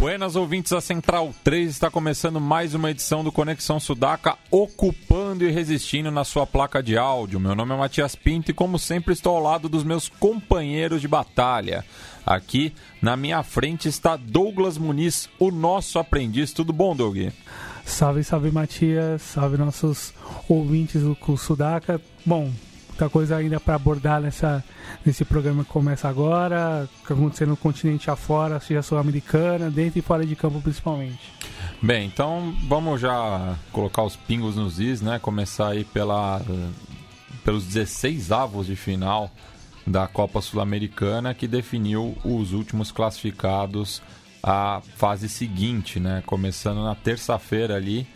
Buenas ouvintes da Central 3, está começando mais uma edição do Conexão Sudaca, ocupando e resistindo na sua placa de áudio. Meu nome é Matias Pinto e, como sempre, estou ao lado dos meus companheiros de batalha. Aqui na minha frente está Douglas Muniz, o nosso aprendiz. Tudo bom, Doug? Salve, salve Matias, salve nossos ouvintes do Sudaca. Bom, muita coisa ainda para abordar nessa, nesse programa que começa agora, que acontecendo no continente afora, seja sul-americana, dentro e fora de campo principalmente. Bem, então vamos já colocar os pingos nos is, né? Começar aí pela, pelos 16 avos de final da Copa Sul-Americana que definiu os últimos classificados à fase seguinte, né? Começando na terça-feira ali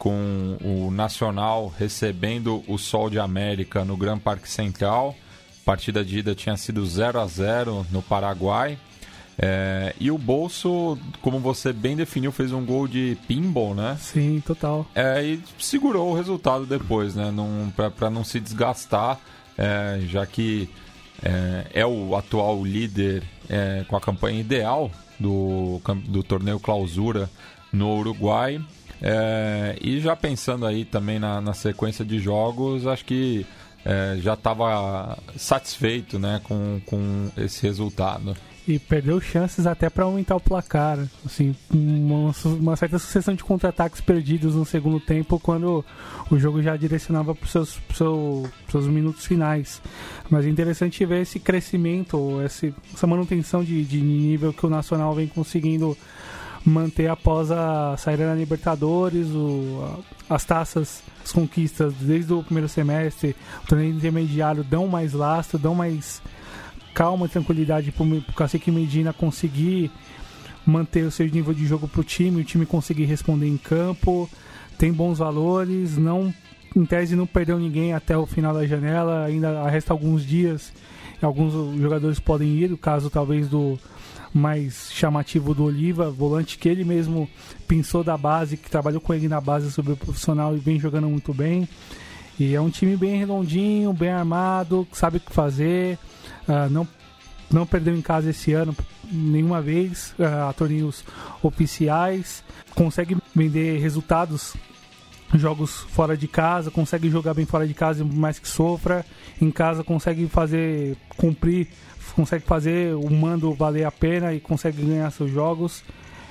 com o Nacional recebendo o Sol de América no Gran Parque Central. A partida de ida tinha sido 0 a 0 no Paraguai. É, e o Bolso, como você bem definiu, fez um gol de pinball, né? Sim, total. É, e segurou o resultado depois, né? Para não se desgastar, é, já que é, é, o atual líder é, com a campanha ideal do, do torneio Clausura no Uruguai. É, e já pensando aí também na, na sequência de jogos, acho que é, já estava satisfeito né, com, com esse resultado. E perdeu chances até para aumentar o placar. Assim, uma, uma certa sucessão de contra-ataques perdidos no segundo tempo, quando o jogo já direcionava para os seus, seu, seus minutos finais. Mas é interessante ver esse crescimento, essa manutenção de, de nível que o Nacional vem conseguindo manter após a saída da Libertadores, o, as taças, as conquistas desde o primeiro semestre, o torneio intermediário dão mais lastro, dão mais calma e tranquilidade para o Cacique Medina conseguir manter o seu nível de jogo para o time, o time conseguir responder em campo, tem bons valores, não em tese não perdeu ninguém até o final da janela, ainda resta alguns dias, alguns jogadores podem ir, o caso talvez do mais chamativo do Oliva, volante que ele mesmo pensou da base, que trabalhou com ele na base sobre o profissional e vem jogando muito bem. E é um time bem redondinho, bem armado, sabe o que fazer. Uh, não, não perdeu em casa esse ano nenhuma vez uh, a torneios oficiais. Consegue vender resultados jogos fora de casa, consegue jogar bem fora de casa, mais que sofra. Em casa consegue fazer cumprir consegue fazer o mando valer a pena e consegue ganhar seus jogos.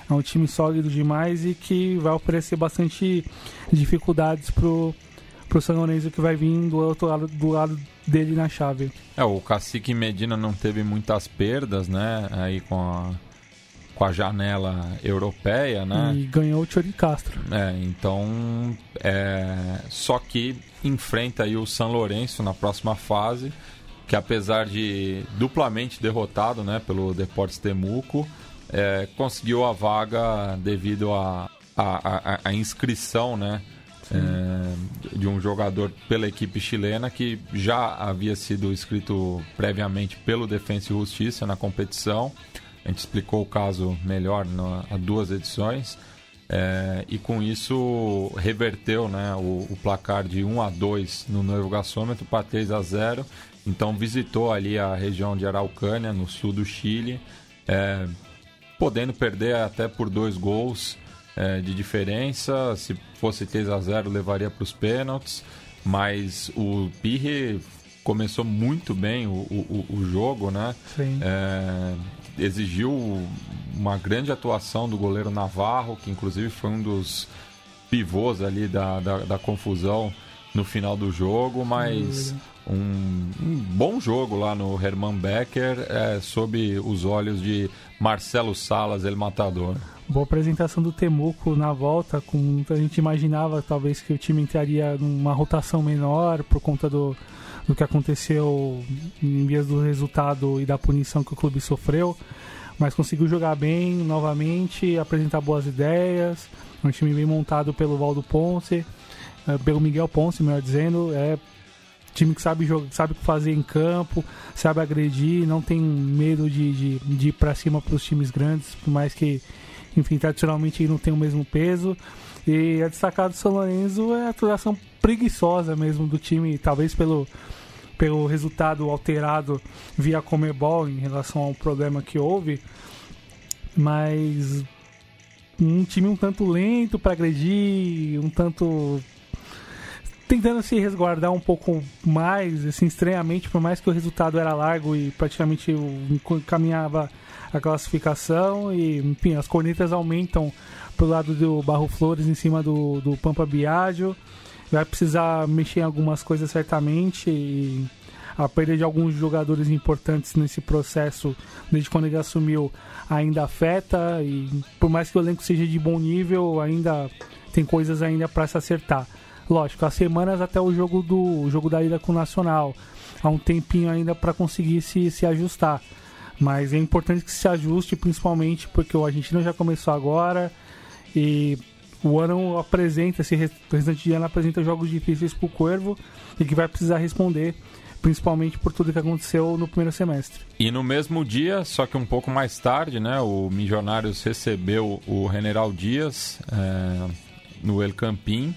É um time sólido demais e que vai oferecer bastante dificuldades pro, pro São Lourenço que vai vir do outro lado, do lado dele na chave. É, o Cacique Medina não teve muitas perdas, né? Aí com a, com a janela europeia, né? E ganhou o de Castro. É, então. É, só que enfrenta aí o São Lourenço na próxima fase que apesar de duplamente derrotado né, pelo Deportes Temuco, é, conseguiu a vaga devido à a, a, a, inscrição né, é, de um jogador pela equipe chilena que já havia sido inscrito previamente pelo Defensa e Justiça na competição. A gente explicou o caso melhor há duas edições. É, e com isso reverteu né, o, o, placar de 1 a 2 no novo gasômetro para 3 a 0 então visitou ali a região de Araucânia, no sul do Chile, é, podendo perder até por dois gols é, de diferença. Se fosse 3 a 0 levaria para os pênaltis, mas o Pirre começou muito bem o, o, o jogo, né? É, exigiu uma grande atuação do goleiro Navarro, que inclusive foi um dos pivôs ali da, da, da confusão no final do jogo, mas um, um, bom jogo lá no Hermann Becker, é, sob os olhos de Marcelo Salas, ele matador. Boa apresentação do Temuco na volta, com a gente imaginava talvez que o time entraria numa rotação menor por conta do, do que aconteceu em vias do resultado e da punição que o clube sofreu, mas conseguiu jogar bem novamente, apresentar boas ideias, um time bem montado pelo Valdo Ponce é, pelo Miguel Ponce, melhor dizendo, é time que sabe jogar, sabe o que fazer em campo, sabe agredir, não tem medo de, de, de ir para cima para os times grandes, por mais que, enfim, tradicionalmente não tem o mesmo peso. E a destacada do São Lourenço é a atuação preguiçosa mesmo do time, talvez pelo, pelo resultado alterado via Comebol em relação ao problema que houve, mas um time um tanto lento para agredir, um tanto tentando se resguardar um pouco mais, assim, estranhamente, por mais que o resultado era largo e praticamente caminhava a classificação e, enfim, as cornetas aumentam pro lado do Barro Flores em cima do, do Pampa Biagio. Vai precisar mexer em algumas coisas certamente e a perda de alguns jogadores importantes nesse processo, desde quando ele assumiu, ainda afeta e por mais que o elenco seja de bom nível, ainda tem coisas ainda para se acertar. Lógico, há semanas até o jogo do o jogo da ida com o Nacional. Há um tempinho ainda para conseguir se, se ajustar. Mas é importante que se ajuste, principalmente porque o argentino já começou agora e o ano apresenta, esse representante de ano apresenta jogos difíceis para o Cuervo e que vai precisar responder, principalmente por tudo que aconteceu no primeiro semestre. E no mesmo dia, só que um pouco mais tarde, né, o Milionários recebeu o General Dias é, no El Campín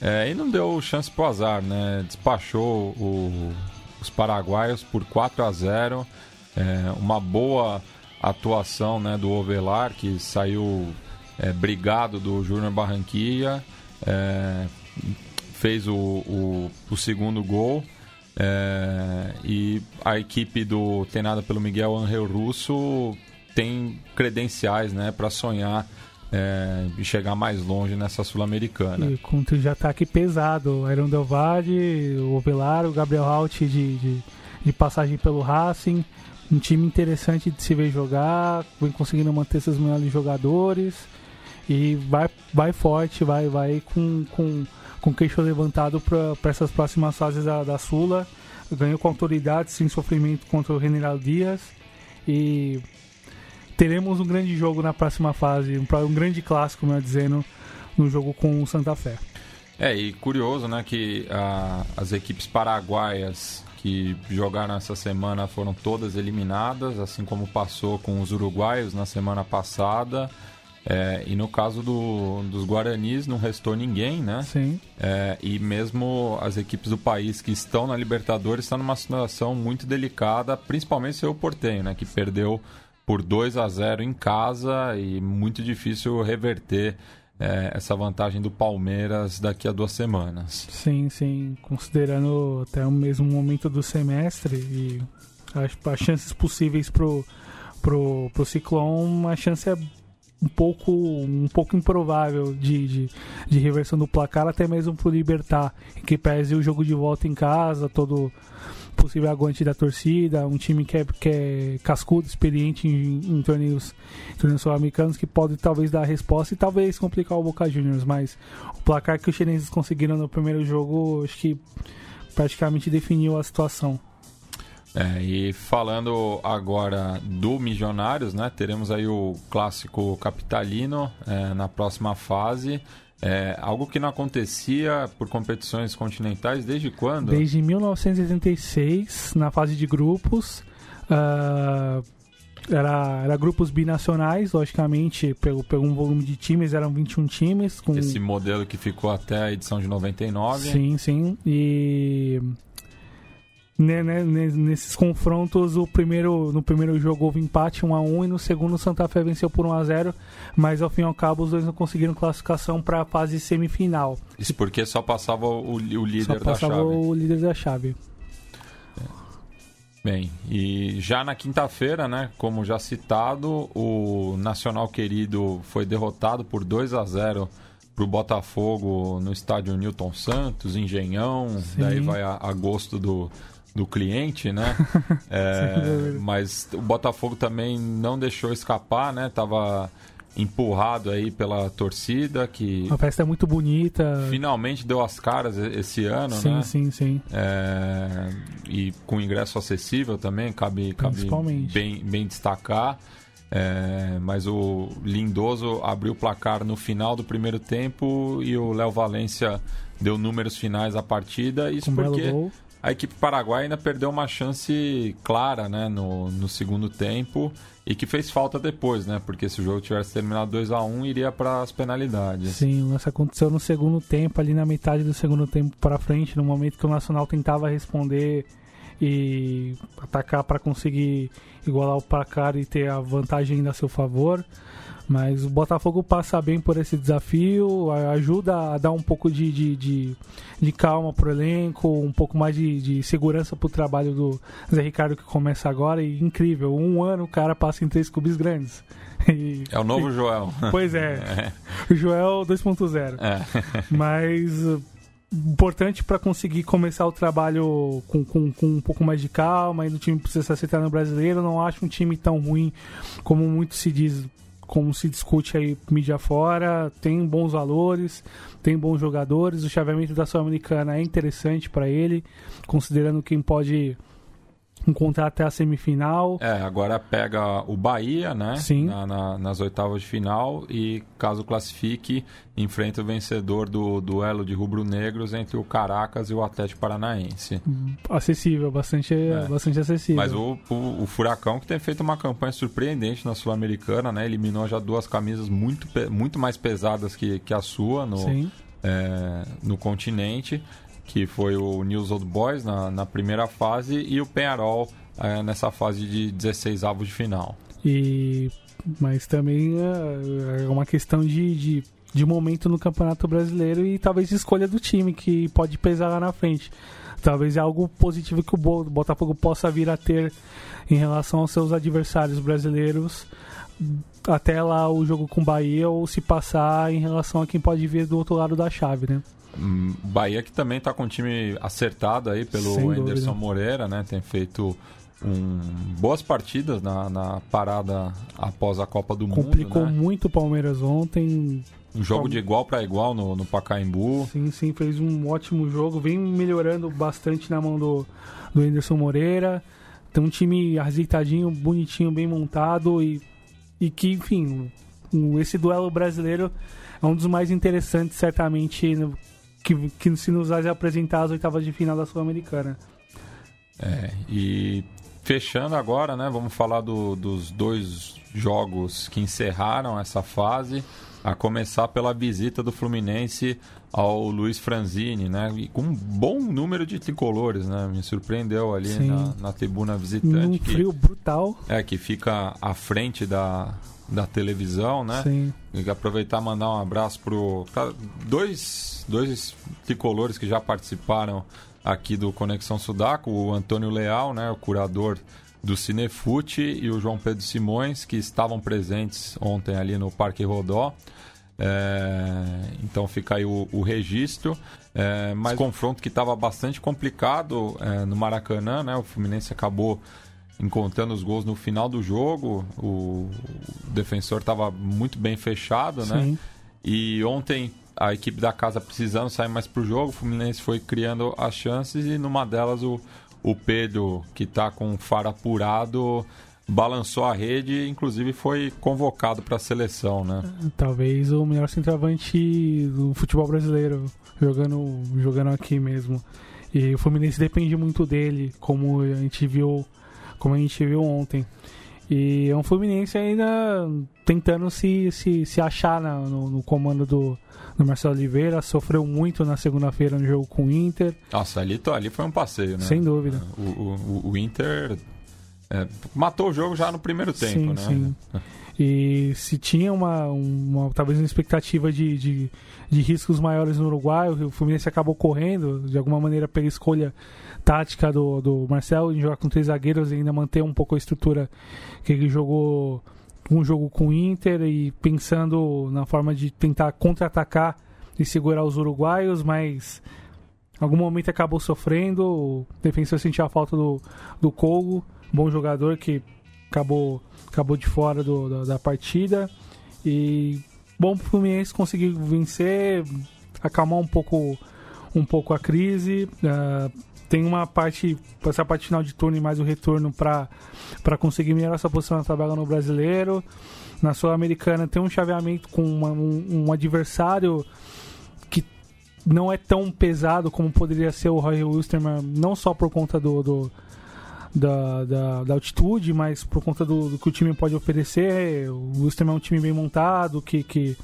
é, e não deu chance pro azar, né? Despachou o, os paraguaios por 4 a 0 é, Uma boa atuação né, do Ovelar, que saiu é, brigado do Júnior Barranquilla, é, fez o, o, o, segundo gol. É, e a equipe do treinada pelo Miguel Angel Russo tem credenciais né, para sonhar é, e chegar mais longe nessa Sul-Americana. Com um ataque pesado, Iron Del Valle, o Ovelar, o Gabriel Halt de, de, de, passagem pelo Racing, um time interessante de se ver jogar, vem conseguindo manter seus melhores jogadores e vai, vai forte, vai, vai com, com, com queixo levantado para essas próximas fases da, da Sula. Ganhou com autoridade, sem sofrimento contra o General Dias e teremos um grande jogo na próxima fase, um, um grande clássico, melhor dizendo, no jogo com o Santa Fé. É, e curioso, né, que a, as equipes paraguaias que jogaram essa semana foram todas eliminadas, assim como passou com os uruguaios na semana passada. É, e no caso do, dos Guaranis não restou ninguém, né? Sim. É, e mesmo as equipes do país que estão na Libertadores estão numa situação muito delicada, principalmente o seu Portenho, né? Que perdeu por 2 a 0 em casa e muito difícil reverter é, essa vantagem do Palmeiras daqui a duas semanas. Sim, sim. Considerando até o mesmo momento do semestre e as, as chances possíveis pro, pro, pro Ciclone, a chance é um pouco, um pouco improvável de, de, de reversão do placar, até mesmo pro Libertar, que pese o jogo de volta em casa, todo possível aguante da torcida, um time que é, que é cascudo, experiente em, em torneios, torneios sul-americanos, que pode talvez dar a resposta e talvez complicar o Boca Juniors, mas o placar que os chineses conseguiram no primeiro jogo, acho que praticamente definiu a situação. É, e falando agora do Milionários, né, teremos aí o clássico capitalino é, na próxima fase. É algo que não acontecia por competições continentais desde quando? Desde 1986, na fase de grupos. Uh, era, era grupos binacionais, logicamente, pelo, pelo um volume de times, eram 21 times. Com... Esse modelo que ficou até a edição de 99. Sim, sim. E né, né, nesses confrontos, o primeiro, no primeiro jogo houve empate 1 a 1 e no segundo o Santa Fé venceu por 1 a 0 mas ao fim e ao cabo os dois não conseguiram classificação para a fase semifinal. Isso porque só passava o, o líder só da chave. o líder da chave. Bem, e já na quinta-feira, né, como já citado, o Nacional Querido foi derrotado por 2 a 0 para o Botafogo no estádio Newton Santos, Engenhão, Sim. daí vai a, a gosto do, do cliente, né? é, mas o Botafogo também não deixou escapar, né? Tava empurrado aí pela torcida que a festa é muito bonita finalmente deu as caras esse ano sim, né sim sim é, e com ingresso acessível também cabe cabe bem bem destacar É, mas o Lindoso abriu o placar no final do primeiro tempo e o Léo Valência deu números finais à partida. Isso Com porque. A equipe paraguaia ainda perdeu uma chance clara né, no, no segundo tempo e que fez falta depois, né? Porque se o jogo tivesse terminado 2 a 1 iria para as penalidades. Sim, isso aconteceu no segundo tempo, ali na metade do segundo tempo para frente, no momento que o Nacional tentava responder e atacar para conseguir igualar o placar e ter a vantagem ainda a seu favor. Mas o Botafogo passa bem por esse desafio, ajuda a dar um pouco de, de, de, de calma pro elenco, um pouco mais de, de segurança pro trabalho do Zé Ricardo que começa agora. E incrível, um ano o cara passa em três clubes grandes. E- É o novo Joel. Pois é, o Joel 2.0. É. Mas importante para conseguir começar o trabalho com, com, com um pouco mais de calma. E o time precisa se acertar no brasileiro. Não acho um time tão ruim como muito se diz, como se discute aí mídia fora. Tem bons valores, tem bons jogadores. O chaveamento da Sul-Americana é interessante para ele, considerando quem pode encontrar até a semifinal. É, agora pega o Bahia, né? Sim. Na- na- nas oitavas de final e, caso classifique, enfrenta o vencedor do duelo de rubro-negros entre o Caracas e o Atlético Paranaense. Acessível, bastante, bastante acessível. Mas o, o, o Furacão que tem feito uma campanha surpreendente na Sul-Americana, né? Eliminou já duas camisas muito, muito mais pesadas que, que a sua no, é, no continente, que foi o News Old Boys na, na primeira fase e o Penharol é, nessa fase de 16 avos de final. E, mas também é é uma questão de, de, de momento no Campeonato Brasileiro e talvez escolha do time que pode pesar lá na frente. Talvez é algo positivo que o Bo- Botafogo possa vir a ter em relação aos seus adversários brasileiros até lá o jogo com o Bahia ou se passar em relação a quem pode vir do outro lado da chave, né? Hum, Bahia que também está com um time acertado aí pelo. Anderson Moreira, né? Tem feito um, boas partidas na, na parada após a Copa do Complicou Mundo, né? muito o Palmeiras ontem, Um jogo de igual para igual no, no Pacaembu. Sim, sim, fez um ótimo jogo, vem melhorando bastante na mão do, do Anderson Moreira. Tem um time azeitadinho, bonitinho, bem montado e, e que, enfim, esse duelo brasileiro é um dos mais interessantes, certamente, que, que se nos vai apresentar as oitavas de final da Sul-Americana. É, e fechando agora, né? Vamos falar do- dos dois jogos que encerraram essa fase. A começar pela visita do Fluminense ao Luiz Franzini, né? E com um bom número de tricolores, né? Me surpreendeu ali na, na tribuna visitante. que- frio brutal. É, que fica à frente da, da televisão, né? Sim. E aproveitar e mandar um abraço pro. Dois, dois tricolores que já participaram aqui do Conexão Sudaco, o Antônio Leal, né? O curador do Cinefute, e o João Pedro Simões, que estavam presentes ontem ali no Parque Rodó. É, então fica aí o, o registro. É, mas confronto que estava bastante complicado é, no Maracanã, né? O Fluminense acabou encontrando os gols no final do jogo. O, o defensor estava muito bem fechado, né? Sim. E ontem a equipe da casa precisando sair mais pro jogo, o Fluminense foi criando as chances e numa delas o, o Pedro, que está com o faro apurado, balançou a rede e inclusive foi convocado para a seleção, né? Talvez o melhor centroavante do futebol brasileiro, jogando, jogando aqui mesmo. E o Fluminense depende muito dele, como a gente viu, como a gente viu ontem. E é um Fluminense ainda tentando se, se, se achar na- no, no comando do, do Marcelo Oliveira. Sofreu muito na segunda-feira no jogo com o Inter, Nossa, ali, ali foi um passeio, né? sem dúvida. O, o, o Inter é, matou o jogo já no primeiro tempo, sim, né? sim. E se tinha uma, uma talvez uma expectativa de, de, de riscos maiores no Uruguai, o Fluminense acabou correndo, de alguma maneira pela escolha tática do, do Marcelo, em jogar com três zagueiros e ainda manter um pouco a estrutura que ele jogou um jogo com o Inter e pensando na forma de tentar contra-atacar e segurar os uruguaios, mas em algum momento acabou sofrendo, o defensor sentiu a falta do, do Kogo, bom jogador que acabou, acabou de fora do, da, da partida. E bom pro Fluminense conseguir vencer, acalmar um pouco, um pouco a crise. ah, tem uma parte, essa parte final de turno e mais o retorno para conseguir melhorar essa posição na tabela no brasileiro. Na Sul-Americana tem um chaveamento com uma, um, um, adversário que não é tão pesado como poderia ser o Roy Wilstermann, não só por conta do, do da, da, da, altitude, mas por conta do, do, que o time pode oferecer. O Wilstermann é um time bem montado, que, que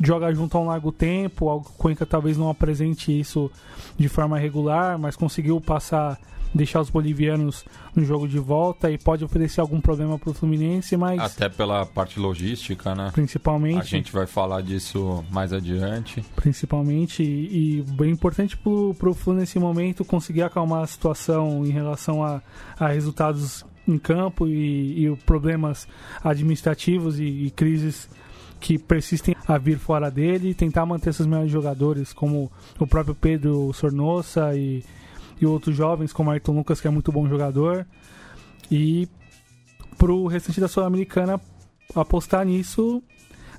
joga junto a um largo tempo. O Cuenca talvez não apresente isso de forma regular, mas conseguiu passar, deixar os bolivianos no jogo de volta e pode oferecer algum problema para o Fluminense, mas até pela parte logística, né? Principalmente. A gente vai falar disso mais adiante. Principalmente e, e bem importante para o Fluminense nesse momento conseguir acalmar a situação em relação a, a resultados em campo e, e problemas administrativos e, e crises que persistem a vir fora dele, tentar manter seus melhores jogadores, como o próprio Pedro Sornosa e, e outros jovens, como Ayrton Lucas, que é muito bom jogador. E pro restante da Sul-Americana apostar nisso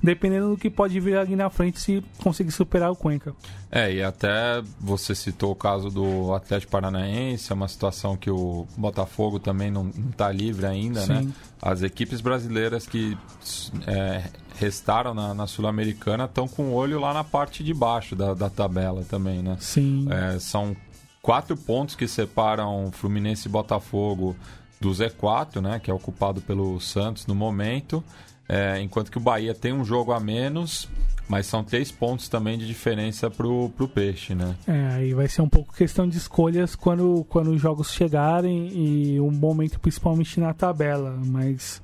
dependendo do que pode vir ali na frente se conseguir superar o Cuenca. É, e até você citou o caso do Atlético Paranaense, é uma situação que o Botafogo também não está livre ainda, né? Sim. né? As equipes brasileiras que é, restaram na, na Sul-Americana estão com o olho lá na parte de baixo da, da tabela também, né? Sim. É, são quatro pontos que separam Fluminense e Botafogo do Z4, né? Que é ocupado pelo Santos no momento. É, enquanto que o Bahia tem um jogo a menos, mas são três pontos também de diferença pro, pro Peixe, né? É, aí vai ser um pouco questão de escolhas quando, quando os jogos chegarem e um momento principalmente na tabela, mas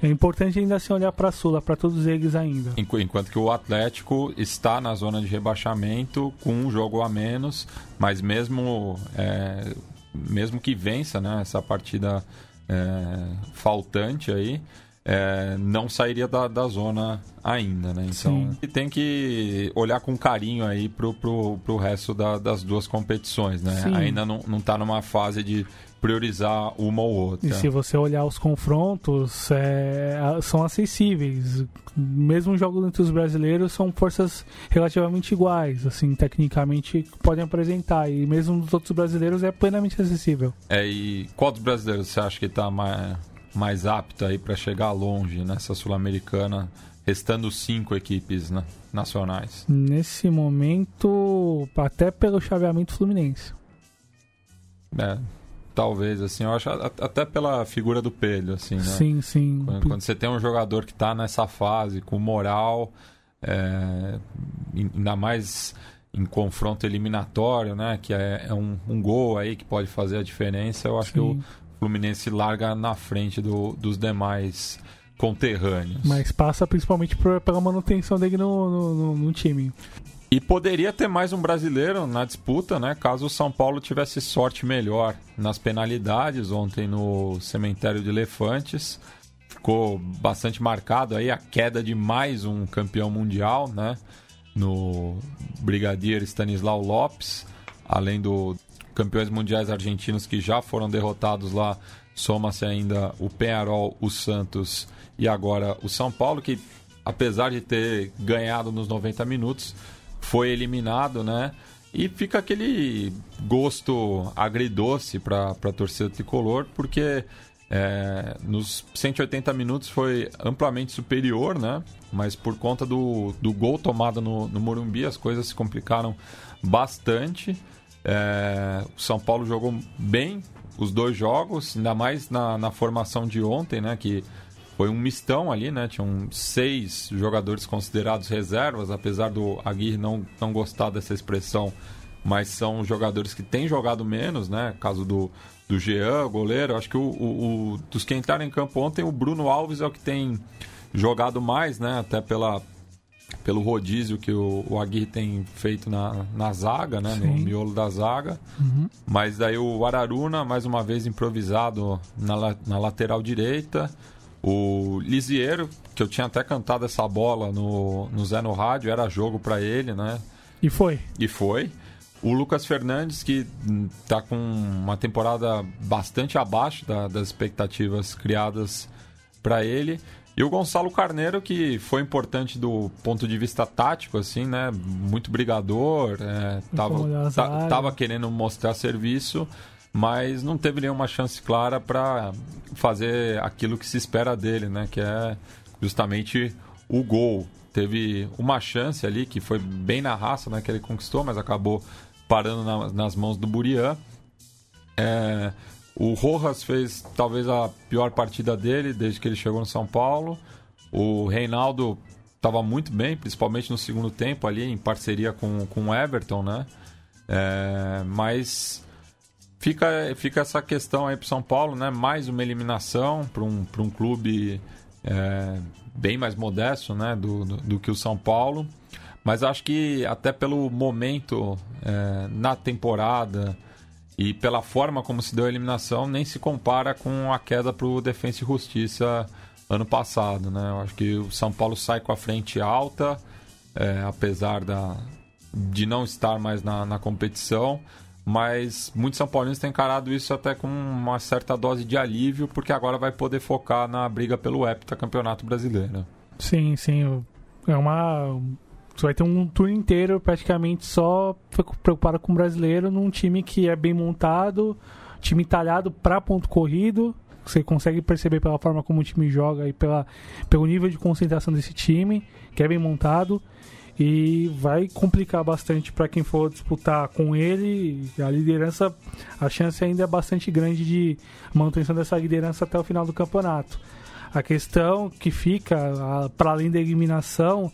é importante ainda assim olhar para a Sula, para todos eles ainda. Enquanto que o Atlético está na zona de rebaixamento com um jogo a menos, mas mesmo, é, mesmo que vença né, essa partida é, faltante aí, é, não sairia da, da zona ainda, né? Então Sim. tem que olhar com carinho aí pro, pro, pro resto da, das duas competições, né? Sim. Ainda não, não tá numa fase de priorizar uma ou outra. E se você olhar os confrontos, é, são acessíveis. Mesmo os jogos entre os brasileiros são forças relativamente iguais, assim, tecnicamente podem apresentar. E mesmo os outros brasileiros é plenamente acessível. É, e qual dos brasileiros você acha que está mais mais apta aí para chegar longe nessa sul-americana, restando cinco equipes né, nacionais? Nesse momento, até pelo chaveamento fluminense. É, talvez assim, eu acho até pela figura do Pedro, assim, né? Sim, sim. Quando, quando você tem um jogador que está nessa fase com moral, é, ainda mais em confronto eliminatório, né? Que é, é um, um, gol aí que pode fazer a diferença. Eu acho Sim. que o, Fluminense larga na frente do, dos demais conterrâneos. Mas passa principalmente por, pela manutenção dele no, no, no, time. E poderia ter mais um brasileiro na disputa, né? Caso o São Paulo tivesse sorte melhor nas penalidades ontem no cemitério de Elefantes. Ficou bastante marcado aí a queda de mais um campeão mundial, né? No Brigadier Stanislau Lopes, além do campeões mundiais argentinos que já foram derrotados lá. Soma-se ainda o Penharol, o Santos e agora o São Paulo, que apesar de ter ganhado nos 90 minutos, foi eliminado, né? E fica aquele gosto agridoce para a torcida tricolor, porque é, nos 180 minutos foi amplamente superior, né? Mas por conta do, do gol tomado no, no Morumbi, as coisas se complicaram bastante. É, o São Paulo jogou bem os dois jogos, ainda mais na, na formação de ontem, né? Que foi um mistão ali, né? Tinham seis jogadores considerados reservas, apesar do Aguirre não, não gostar dessa expressão, mas são jogadores que têm jogado menos, né? Caso do, do Jean, goleiro. Acho que o, o, o, dos que entraram em campo ontem, o Bruno Alves é o que tem jogado mais, né? Até pela, pelo rodízio que o, o Aguirre tem feito na, na zaga, né? No miolo da zaga. Uhum. Mas daí o Araruna, mais uma vez improvisado na, na lateral direita. O Lisieiro, que eu tinha até cantado essa bola no, no Zé no Rádio, era jogo para ele, né? E foi. E foi. O Lucas Fernandes, que está com uma temporada bastante abaixo da, das expectativas criadas para ele. E o Gonçalo Carneiro, que foi importante do ponto de vista tático, assim, né? Muito brigador, é, tava, tá, tava querendo mostrar serviço, mas não teve nenhuma chance clara para fazer aquilo que se espera dele, né? Que é justamente o gol. Teve uma chance ali que foi bem na raça, né? Que ele conquistou, mas acabou parando na, nas mãos do Burian. É, o Rojas fez talvez a pior partida dele desde que ele chegou no São Paulo. O Reinaldo estava muito bem, principalmente no segundo tempo ali, em parceria com, com o Everton, né? É, mas fica, fica essa questão aí para São Paulo, né? Mais uma eliminação para um, um clube é, bem mais modesto, né? Do, do, do, que o São Paulo. Mas acho que até pelo momento é, na temporada e pela forma como se deu a eliminação, nem se compara com a queda para o Defensa e Justiça ano passado. Né? Eu acho que o São Paulo sai com a frente alta, é, apesar da, de não estar mais na, na competição. Mas muitos São Paulinos têm encarado isso até com uma certa dose de alívio, porque agora vai poder focar na briga pelo Campeonato Brasileiro. Sim, sim. É uma você vai ter um turno inteiro praticamente só preocupado com o brasileiro num time que é bem montado, time talhado para ponto corrido. Você consegue perceber pela forma como o time joga e pela, pelo nível de concentração desse time, que é bem montado. E vai complicar bastante para quem for disputar com ele. A liderança, a chance ainda é bastante grande de manutenção dessa liderança até o final do campeonato. A questão que fica, para além da eliminação,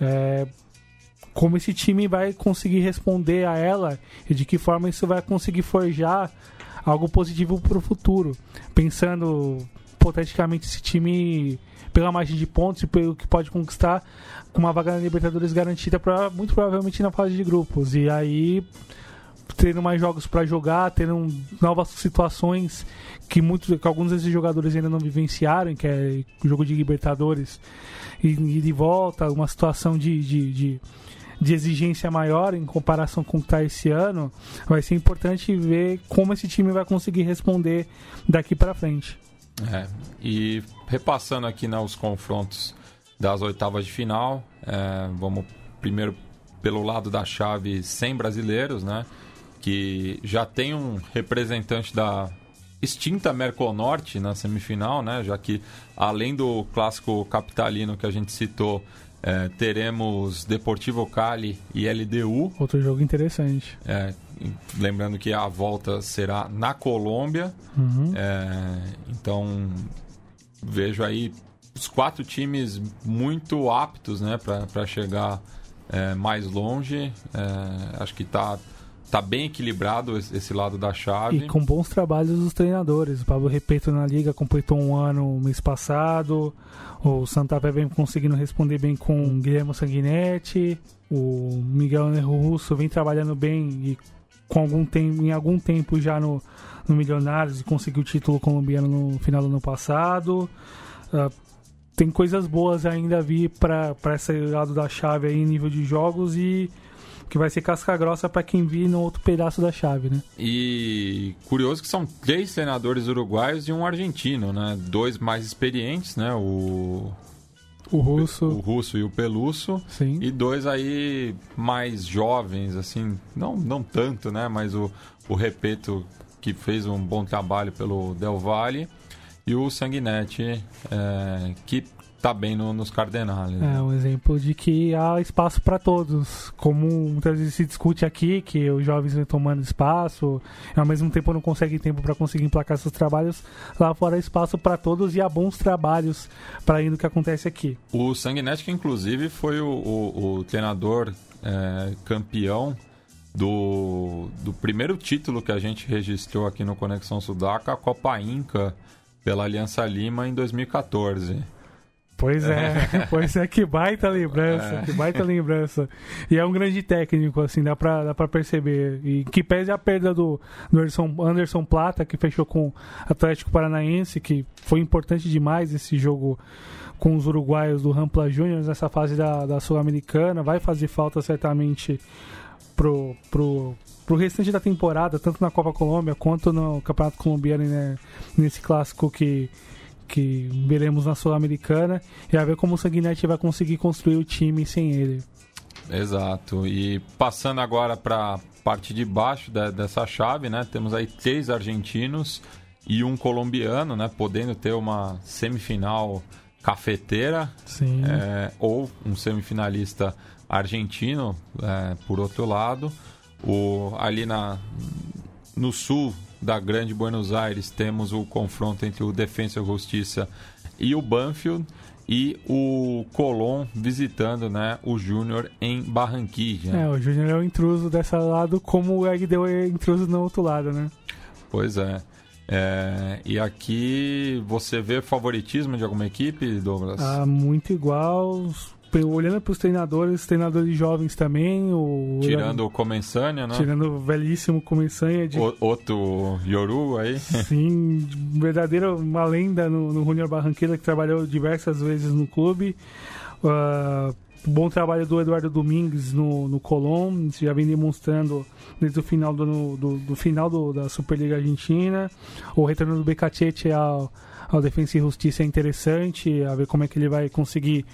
é, como esse time vai conseguir responder a ela e de que forma isso vai conseguir forjar algo positivo para o futuro. Pensando hipoteticamente esse time pela margem de pontos e pelo que pode conquistar com uma vaga na Libertadores garantida para muito provavelmente na fase de grupos. E aí tendo mais jogos para jogar, tendo novas situações que muitos, que alguns desses jogadores ainda não vivenciaram, que é o jogo de Libertadores e, e de volta, uma situação de, de, de, de, exigência maior em comparação com o que está esse ano, vai ser importante ver como esse time vai conseguir responder daqui para frente. É, e repassando aqui né, os confrontos das oitavas de final, é, vamos primeiro pelo lado da chave sem brasileiros, né? Que já tem um representante da extinta Merconorte na semifinal, né? Já que além do clássico capitalino que a gente citou, é, teremos Deportivo Cali e LDU. Outro jogo interessante. É, lembrando que a volta será na Colômbia. Uhum. É, então vejo aí os quatro times muito aptos né, para chegar é, mais longe. É, acho que está tá bem equilibrado esse lado da chave. E com bons trabalhos dos treinadores. O Pablo Repeto na liga completou um ano mês passado. O Santa Fé vem conseguindo responder bem com o Guilherme Sanguinetti. O Miguel Nerro Russo vem trabalhando bem e com algum tempo, em algum tempo já no, no Milionários e conseguiu o título colombiano no final do ano passado. Uh, tem coisas boas ainda a vir para esse lado da chave aí em nível de jogos e que vai ser casca grossa para quem vir no outro pedaço da chave, né? E curioso que são três treinadores uruguaios e um argentino, né? Dois mais experientes, né? O o russo. O russo e o pelusso. Sim. E dois aí mais jovens, assim, não, não tanto, né? Mas o, o Repeto, que fez um bom trabalho pelo Del Valle. E o Sanguinetti, é, que tá bem no, nos Cardenais. Né? É um exemplo de que há espaço para todos. Como muitas vezes se discute aqui, que os jovens vêm tomando espaço, e ao mesmo tempo não conseguem tempo para conseguir emplacar seus trabalhos, lá fora há espaço para todos e há bons trabalhos para ir no que acontece aqui. O Sanguinetti, inclusive, foi o, o, o treinador é, campeão do, do primeiro título que a gente registrou aqui no Conexão Sudaca, a Copa Inca, pela Aliança Lima em 2014. Pois é, pois é, que baita lembrança, é. que baita lembrança. E é um grande técnico, assim, dá pra, dá pra perceber. E que pese a perda do, do Anderson, Anderson Plata, que fechou com o Atlético Paranaense, que foi importante demais esse jogo com os uruguaios do Rampla Júnior nessa fase da, da Sul-Americana. Vai fazer falta certamente pro, pro, pro restante da temporada, tanto na Copa Colômbia quanto no Campeonato Colombiano, né, nesse clássico que que veremos na Sul-Americana e a ver como o Sanguinetti vai conseguir construir o time sem ele. Exato. E passando agora para a parte de baixo de, dessa chave, né? Temos aí três argentinos e um colombiano, né? Podendo ter uma semifinal cafeteira é, ou um semifinalista argentino, é, por outro lado. O, ali na, no sul da Grande Buenos Aires temos o confronto entre o Defensa e Justiça e o Banfield e o Colón visitando né, o Júnior em Barranquilla. É, o Júnior é o intruso desse lado, como o Egdeu é intruso no outro lado, né? Pois é. é. E aqui você vê favoritismo de alguma equipe, Douglas? Ah, muito igual olhando para os treinadores, treinadores jovens também. O, Tirando o Comensânia, né? Tirando o velhíssimo Comensânia. De... O, outro Yoru aí. Sim, verdadeira uma lenda no, no Junior Barranquilla que trabalhou diversas vezes no clube. Uh, bom trabalho do Eduardo Domingues no, no Colón, já vem demonstrando desde o final do, do, do final do, da Superliga Argentina. O retorno do Becachete ao, ao Defensa e Justiça é interessante, a ver como é que ele vai conseguir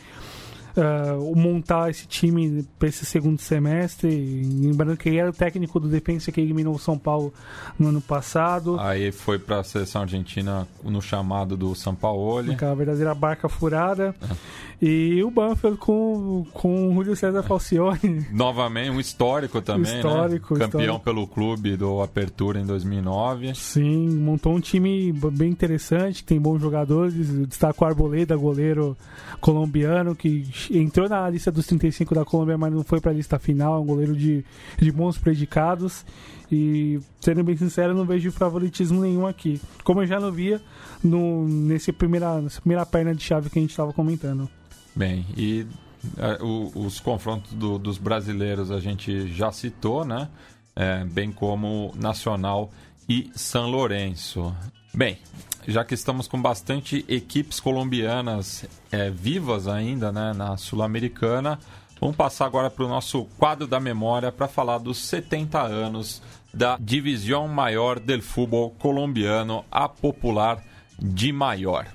uh, montar esse time para esse segundo semestre. Lembrando que ele era o técnico do Defensa que eliminou o São Paulo no ano passado. Aí foi para a seleção argentina no chamado do São Paulo. Aquela verdadeira barca furada. É. E o Banfield com, com o Julio César Falcione. Novamente, um histórico também, né? histórico, né? Campeão histórico. pelo clube do Apertura em 2009. Sim, montou um time bem interessante, tem bons jogadores. Destaca o Arboleda, goleiro colombiano, que entrou na lista dos 35 da Colômbia, mas não foi para a lista final. É um goleiro de, de bons predicados. E, sendo bem sincero, não vejo favoritismo nenhum aqui. Como eu já não via no, nesse primeira, nessa primeira perna de chave que a gente estava comentando. Bem, e o, os confrontos do, dos brasileiros a gente já citou, né? É, bem como Nacional e São Lourenço. Bem, já que estamos com bastante equipes colombianas é, vivas ainda né, na Sul-Americana, vamos passar agora para o nosso quadro da memória para falar dos 70 anos da Divisão Maior del Futebol Colombiano, a popular de Maior.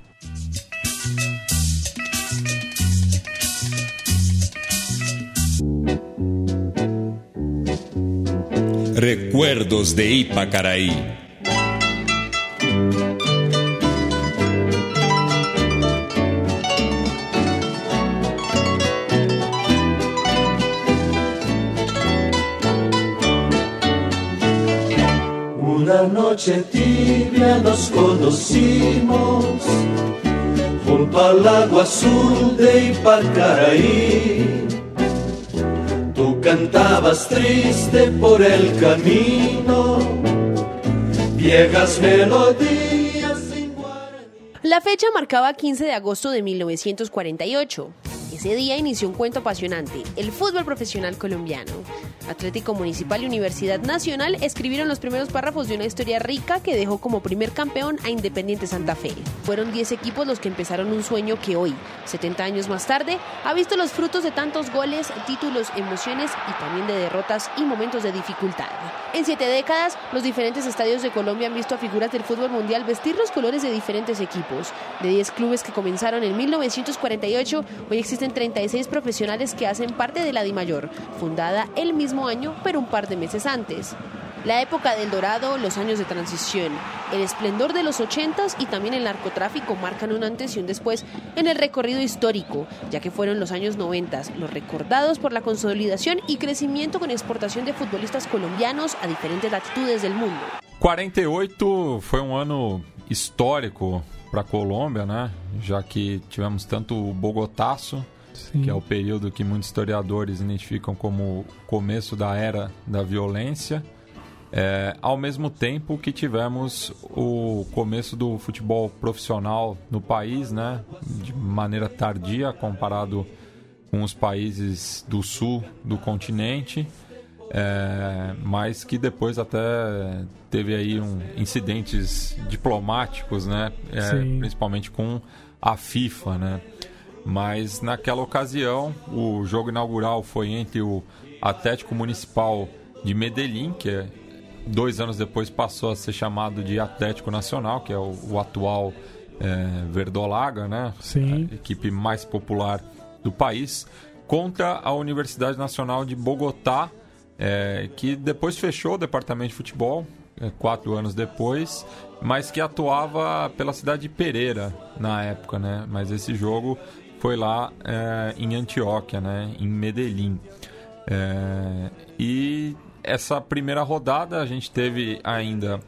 Recuerdos de Ipacaraí. Noche tibia nos conocimos junto al agua azul de Ipacaraí cantabas triste por el camino, viejas melodías La fecha marcaba 15 de agosto de 1948. Ese día inició un cuento apasionante, el fútbol profesional colombiano. Atlético Municipal y Universidad Nacional escribieron los primeros párrafos de una historia rica que dejó como primer campeón a Independiente Santa Fe. Fueron 10 equipos los que empezaron un sueño que hoy, 70 años más tarde, ha visto los frutos de tantos goles, títulos, emociones y también de derrotas y momentos de dificultad. En siete décadas, los diferentes estadios de Colombia han visto a figuras del fútbol mundial vestir los colores de diferentes equipos. De 10 clubes que comenzaron en 1948, hoy existen 36 profesionales que hacen parte de la DIMAYOR, fundada el mismo año, pero un par de meses antes. La época del dorado, los años de transición, el esplendor de los ochentas y también el narcotráfico marcan un antes y un después en el recorrido histórico, ya que fueron los años noventas los recordados por la consolidación y crecimiento con exportación de futbolistas colombianos a diferentes latitudes del mundo. 48 fue un año histórico para Colômbia, né? Já que tivemos tanto o Bogotaço, Sim. que é o período que muitos historiadores identificam como o começo da era da violência. É, ao mesmo tempo que tivemos o começo do futebol profissional no país, né, de maneira tardia comparado com os países do sul do continente, é, mas que depois até teve aí um, incidentes diplomáticos, né, é, principalmente com a FIFA, né. Mas naquela ocasião, o jogo inaugural foi entre o Atlético Municipal de Medellín, que é, dois anos depois passou a ser chamado de Atlético Nacional, que é o, o atual é, Verdolaga, né? Sim. A equipe mais popular do país, contra a Universidade Nacional de Bogotá, é, que depois fechou o departamento de futebol, é, quatro anos depois, mas que atuava pela cidade de Pereira na época, né? Mas esse jogo foi lá é, em Antioquia, né? Em Medellín. É, e essa primeira rodada a gente teve ainda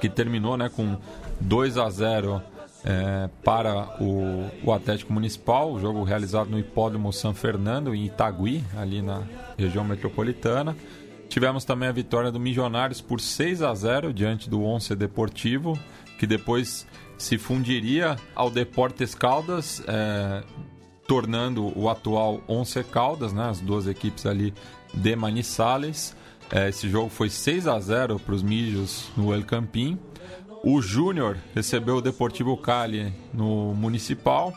que terminou, né? Com 2 a 0 é, para o, o, Atlético Municipal, jogo realizado no Hipódromo São Fernando, em Itagui, ali na região metropolitana. Tivemos também a vitória do Milionários por 6 a 0 diante do Once Deportivo, que depois se fundiria ao Deportes Caldas, é, tornando o atual Once Caldas, né, as duas equipes ali de Manizales. É, esse jogo foi 6 a 0 para os Mijos no El Campín. O Júnior recebeu o Deportivo Cali no Municipal,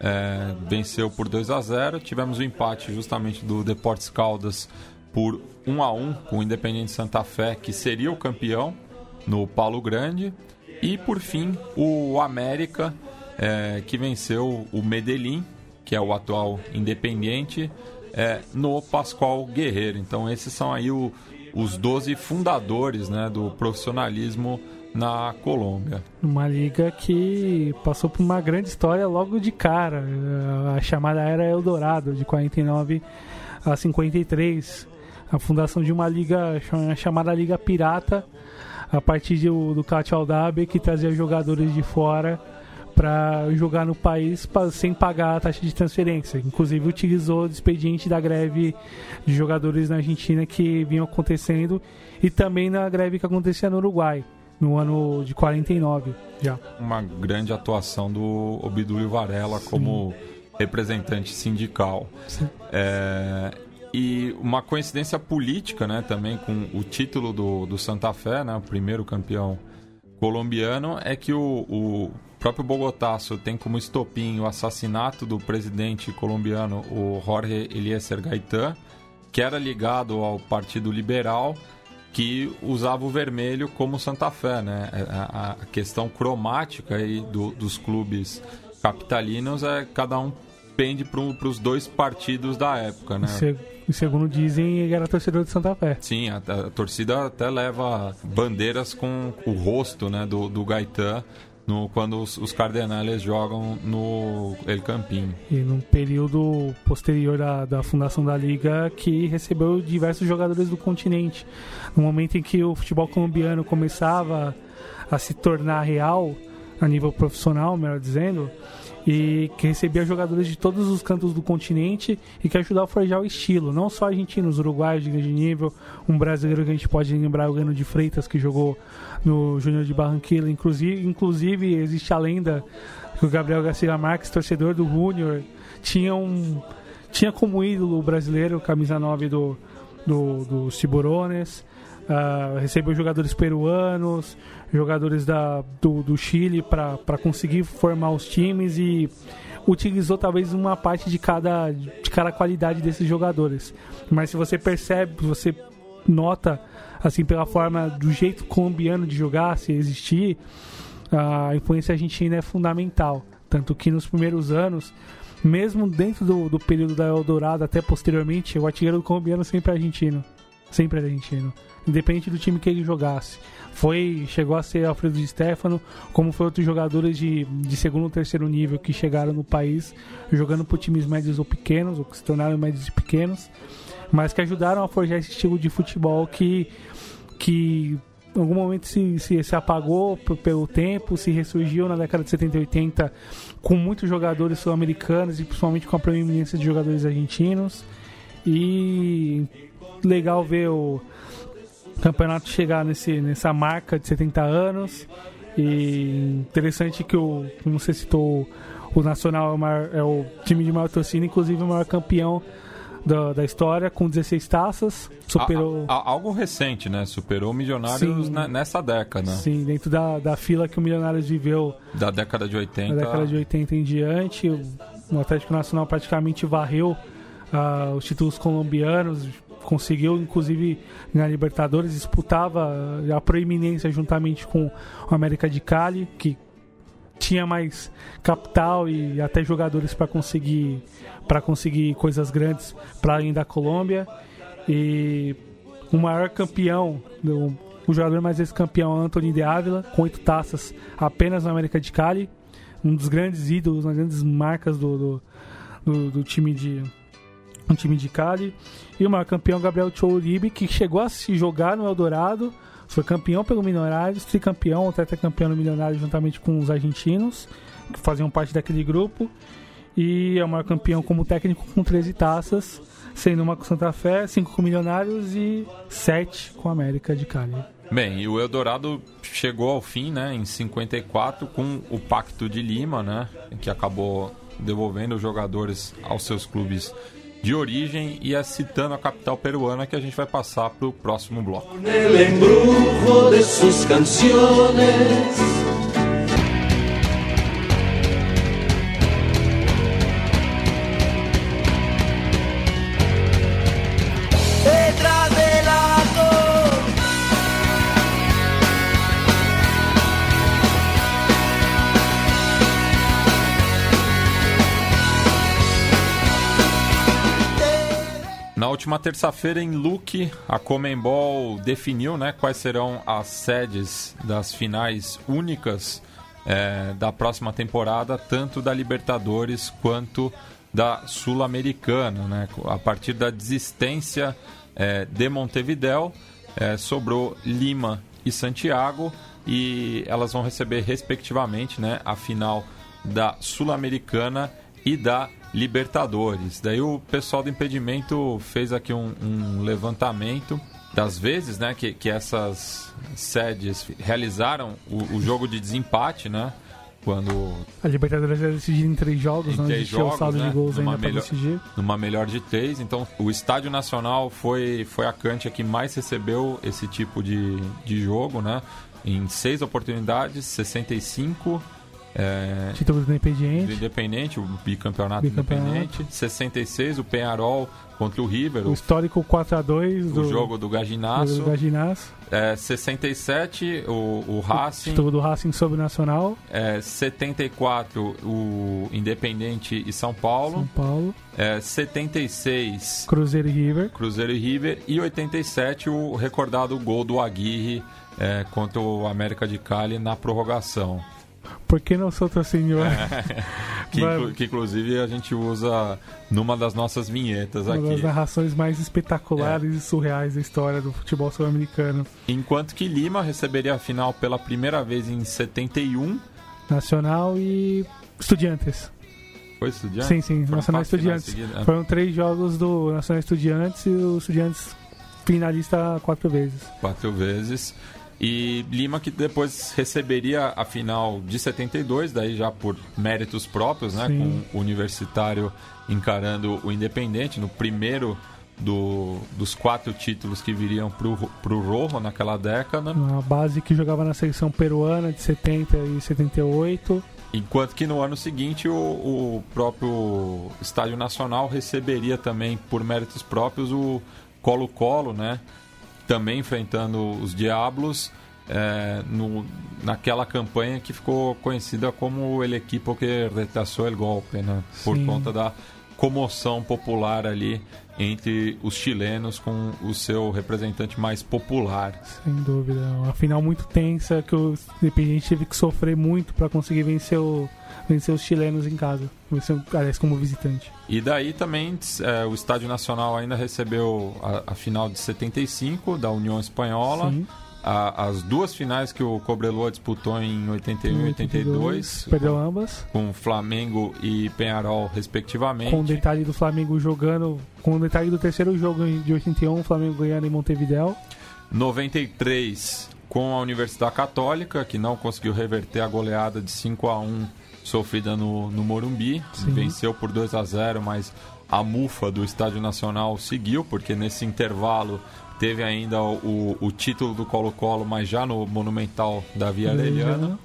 é, venceu por 2 a 0. Tivemos o empate justamente do Deportes Caldas por 1 a 1 com o Independente Santa Fé, que seria o campeão no Paulo Grande. E por fim, o América, é, que venceu o Medellín, que é o atual Independente, é, no Pascoal Guerreiro. Então, esses são aí o, os 12 fundadores né, do profissionalismo na Colômbia. Uma liga que passou por uma grande história logo de cara. A chamada Era Eldorado, de 49 a 53. A fundação de uma liga chamada Liga Pirata, a partir do, do Aldabe, que trazia jogadores de fora para jogar no país sem pagar a taxa de transferência. Inclusive utilizou o expediente da greve de jogadores na Argentina que vinham acontecendo e também na greve que acontecia no Uruguai no ano de 49 já. Uma grande atuação do Obdúlio Varela Sim. como representante sindical. É, e uma coincidência política né, também com o título do, do Santa Fé, né, o primeiro campeão colombiano, é que o, o próprio Bogotaço tem como estopim o assassinato do presidente colombiano, o Jorge Eliezer Gaitán, que era ligado ao Partido Liberal que usava o vermelho como Santa Fé, né? É, a, a questão cromática aí do, dos clubes capitalinos é cada um pende para os dois partidos da época, né? E segundo dizem, ele era torcedor de Santa Fé. Sim, a, a torcida até leva bandeiras com o rosto né, do, do Gaetan no, quando os, os Cardenales jogam no El Campín. E num período posterior da, da fundação da liga que recebeu diversos jogadores do continente. No momento em que o futebol colombiano começava a se tornar real a nível profissional, melhor dizendo, e que recebia jogadores de todos os cantos do continente e que ajudava a forjar o estilo, não só argentinos, uruguaios de grande nível, um brasileiro que a gente pode lembrar, o Gano de Freitas, que jogou no Júnior de Barranquilla, inclusive, inclusive existe a lenda que o Gabriel Garcia Marques, torcedor do Júnior, tinha um tinha como ídolo brasileiro, camisa 9 do, do, dos Tiburones, uh, recebeu jogadores peruanos, jogadores da, do, do Chile para conseguir formar os times e utilizou talvez uma parte de cada, de cada qualidade desses jogadores. Mas se você percebe, você nota assim pela forma do jeito colombiano de jogar, se existir, a influência argentina é fundamental. Tanto que nos primeiros anos, mesmo dentro do, do período da Eldorado até posteriormente, o artilheiro colombiano sempre é argentino. Sempre argentino independente do time que ele jogasse. Foi, chegou a ser Alfredo Di Stefano, como foi outros jogadores de, de segundo ou terceiro nível que chegaram no país, jogando por times médios ou pequenos, ou que se tornaram médios e pequenos, mas que ajudaram a forjar esse estilo de futebol que, que em algum momento se, se, se apagou pelo tempo, se ressurgiu na década de 70 e 80 com muitos jogadores sul-americanos e principalmente com a preeminência de jogadores argentinos. E legal ver o, campeonato chegar nesse, nessa marca de 70 anos. E interessante que o, como você citou, o Nacional é o, maior, é o time de maior torcida, inclusive o maior campeão da, da história, com 16 taças. Superou. A, a, algo recente, né? Superou o Milionários nessa década. Sim, dentro da, da fila que o Milionários viveu. Da década de 80. Da década de 80 em diante. O Atlético Nacional praticamente varreu uh, os títulos colombianos, conseguiu inclusive na Libertadores, disputava a proeminência juntamente com o América de Cali, que tinha mais capital e até jogadores para conseguir para conseguir coisas grandes para além da Colômbia. E o maior campeão o jogador mais vezes campeão Anthony de Ávila com oito taças apenas na América de Cali um dos grandes ídolos uma das grandes marcas do, do, do, do time de um time de Cali e o maior campeão Gabriel Chouribe que chegou a se jogar no Eldorado foi campeão pelo Milionários, tricampeão, tetracampeão no Milionários juntamente com os argentinos, que faziam parte daquele grupo. E é o maior campeão como técnico com 13 taças, sendo uma com Santa Fé, 5 com Milionários e 7 com América de Cali. Bem, e o Eldorado chegou ao fim, né, em 54 com o Pacto de Lima, né, que acabou devolvendo os jogadores aos seus clubes de origem e é citando a capital peruana que a gente vai passar para o próximo bloco. Última terça-feira em Luque, a Comembol definiu né, quais serão as sedes das finais únicas eh, da próxima temporada, tanto da Libertadores quanto da Sul-Americana. Né? A partir da desistência eh, de Montevidéu, eh, sobrou Lima e Santiago e elas vão receber respectivamente né, a final da Sul-Americana e da Libertadores. Daí o pessoal do impedimento fez aqui um, um levantamento das vezes né, que, que essas sedes realizaram o, o jogo de desempate, né? Quando A Libertadores é decidida em três jogos, Em não três o jogos, saldo né? de gols Numa ainda melhor- decidir. numa melhor de três. Então, o Estádio Nacional foi, foi a Cantia que mais recebeu esse tipo de, de jogo, né? Em seis oportunidades, 65 é, Título do do Independente, o bicampeonato, Bicampeonato. Independente. 66 o Penharol contra o River, o o, histórico 4x2 do o jogo do Gaginaço. do Gaginaço, É, 67 o, o Racing. título do Racing sobre o Nacional, É, 74 o Independente e São Paulo. São Paulo, É, 76 Cruzeiro e River. Cruzeiro e River e 87 o recordado gol do Aguirre é, contra o América de Cali na prorrogação. Por que não sou teu senhor? Que, inclu- que inclusive a gente usa numa das nossas vinhetas Uma das aqui. narrações mais espetaculares É. e surreais da história do futebol sul-americano. Enquanto que Lima receberia a final pela primeira vez em 71. Nacional e Estudiantes. Foi estudiante? Sim, sim, Foram Nacional e Estudiantes. seguidas. Foram três jogos do Nacional Estudiantes e o Estudiantes finalista quatro vezes. quatro vezes. E Lima que depois receberia a final de 72, daí já por méritos próprios, né? Sim. Com o Universitário encarando o Independente no primeiro do- dos quatro títulos que viriam pro, pro Rojo naquela década. Uma base que jogava na seleção peruana de 70 e 78. Enquanto que no ano seguinte o, o próprio Estádio Nacional receberia também, por méritos próprios, o Colo-Colo, né? Também enfrentando os Diablos é, no, naquela campanha que ficou conhecida como El Equipo que rechazó el golpe, né? Por Sim. conta da comoção popular ali entre os chilenos com o seu representante mais popular. Sem dúvida. Uma final muito tensa que o Independiente teve que sofrer muito para conseguir vencer, o- vencer os chilenos em casa. Vencer, aliás, como visitante. E daí também é, o Estádio Nacional ainda recebeu a, a final de 75 da União Espanhola, Sim. A- as duas finais que o Cobreloa disputou em 81 e 82, Perdeu ambas. com Flamengo e Penharol respectivamente. Com o detalhe do Flamengo jogando. Com o detalhe do terceiro jogo de 81, o Flamengo ganhando em Montevideo. 93 com a Universidade Católica, que não conseguiu reverter a goleada de 5 a 1 sofrida no, no Morumbi. Sim. Venceu por 2 a 0 mas a mufa do Estádio Nacional seguiu, porque nesse intervalo teve ainda o, o título do Colo-Colo, mas já no Monumental da Via Arellana.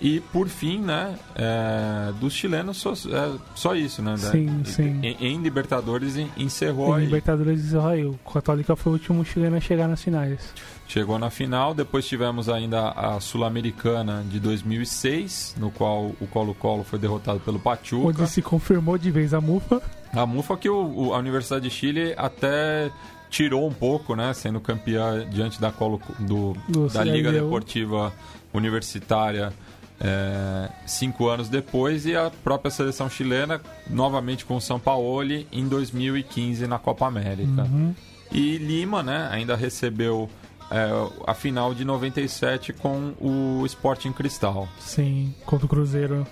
E por fim, né, é, dos chilenos só, é, só isso, né? Sim, da, sim. Em, em Libertadores encerrou Em aí. Libertadores encerrou aí. O Católica foi o último chileno a chegar nas finais. Chegou na final, depois tivemos ainda a Sul-Americana de 2006, no qual o Colo-Colo foi derrotado pelo Pachuca. Onde se confirmou de vez a mufa. A mufa que o, o- a Universidade de Chile até tirou um pouco, né, sendo campeã diante da, Colo, do, Do da Liga. Deportiva Universitária é, cinco anos depois e a própria seleção chilena novamente com o São Paulo em 2015 na Copa América. Uhum. E Lima, né, ainda recebeu é, a final de 97 com o Sporting Cristal. Sim, contra o Cruzeiro.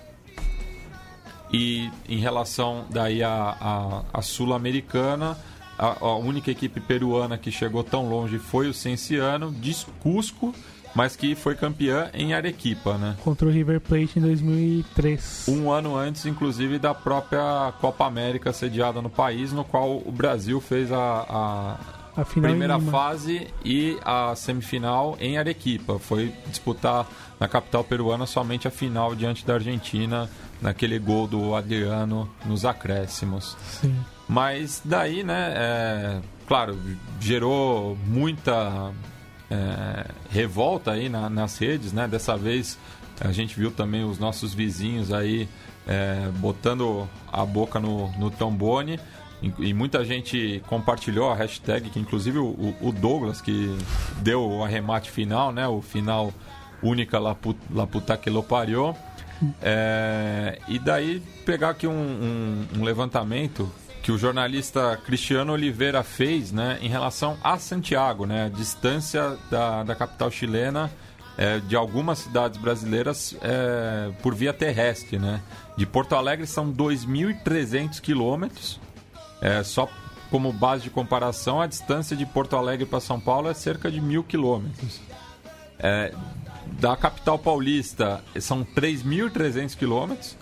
E em relação daí à a, a Sul-Americana, a, a única equipe peruana que chegou tão longe foi o Cienciano, de Cusco, mas que foi campeã em Arequipa, né? Contra o River Plate em 2003. Um ano antes, inclusive, da própria Copa América sediada no país, no qual o Brasil fez a, a a primeira fase e a semifinal em Arequipa. Foi disputar na capital peruana somente a final diante da Argentina, naquele gol do Adriano nos acréscimos. Sim. Mas daí, né, é, claro, gerou muita é, revolta aí na- nas redes, né? Dessa vez a gente viu também os nossos vizinhos aí é, botando a boca no, no trombone. E, muita gente compartilhou a hashtag, que inclusive o, o Douglas, que deu o arremate final, né? O final única pu- la puta que lo pariu. É, e daí pegar aqui um, um- um levantamento que o jornalista Cristiano Oliveira fez né, em relação a Santiago, né, a distância da, da capital chilena é, de algumas cidades brasileiras é, por via terrestre. Né? De Porto Alegre são 2.300 quilômetros. É, só como base de comparação, a distância de Porto Alegre para São Paulo é cerca de mil quilômetros. É, da capital paulista são 3.300 quilômetros.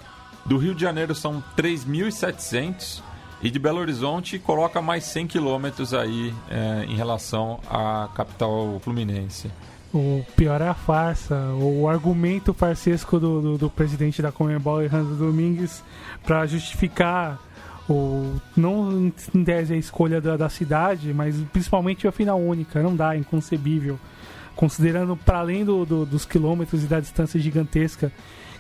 Do Rio de Janeiro são 3.700. E de Belo Horizonte coloca mais 100 quilômetros aí é, em relação à capital fluminense. O pior é a farsa, o argumento farsesco do, do, do presidente da Comembol, Alejandro Domingues, para justificar o, não em tese a escolha da, da cidade, mas principalmente a final única. Não dá, é inconcebível. Considerando para além do, do- dos quilômetros e da distância gigantesca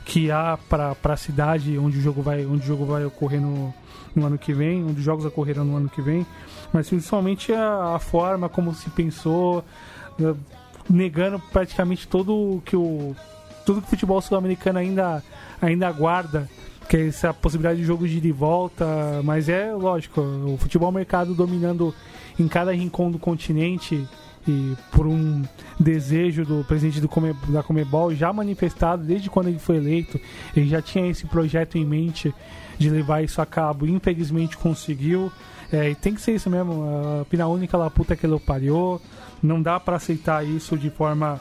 que há para a cidade onde o jogo vai, onde o jogo vai ocorrer no, no ano que vem, onde os jogos ocorrerão no ano que vem, mas principalmente a, a forma como se pensou, eh, negando praticamente todo que o tudo que o futebol sul-americano ainda ainda aguarda, que é essa possibilidade de jogo de e volta, mas é lógico, o futebol mercado dominando em cada rincão do continente e por um desejo do presidente do Come, da Comebol já manifestado desde quando ele foi eleito, ele já tinha esse projeto em mente de levar isso a cabo, infelizmente conseguiu. É, e tem que ser isso mesmo, a pina única lá puta que ele pariu. Não dá para aceitar isso de forma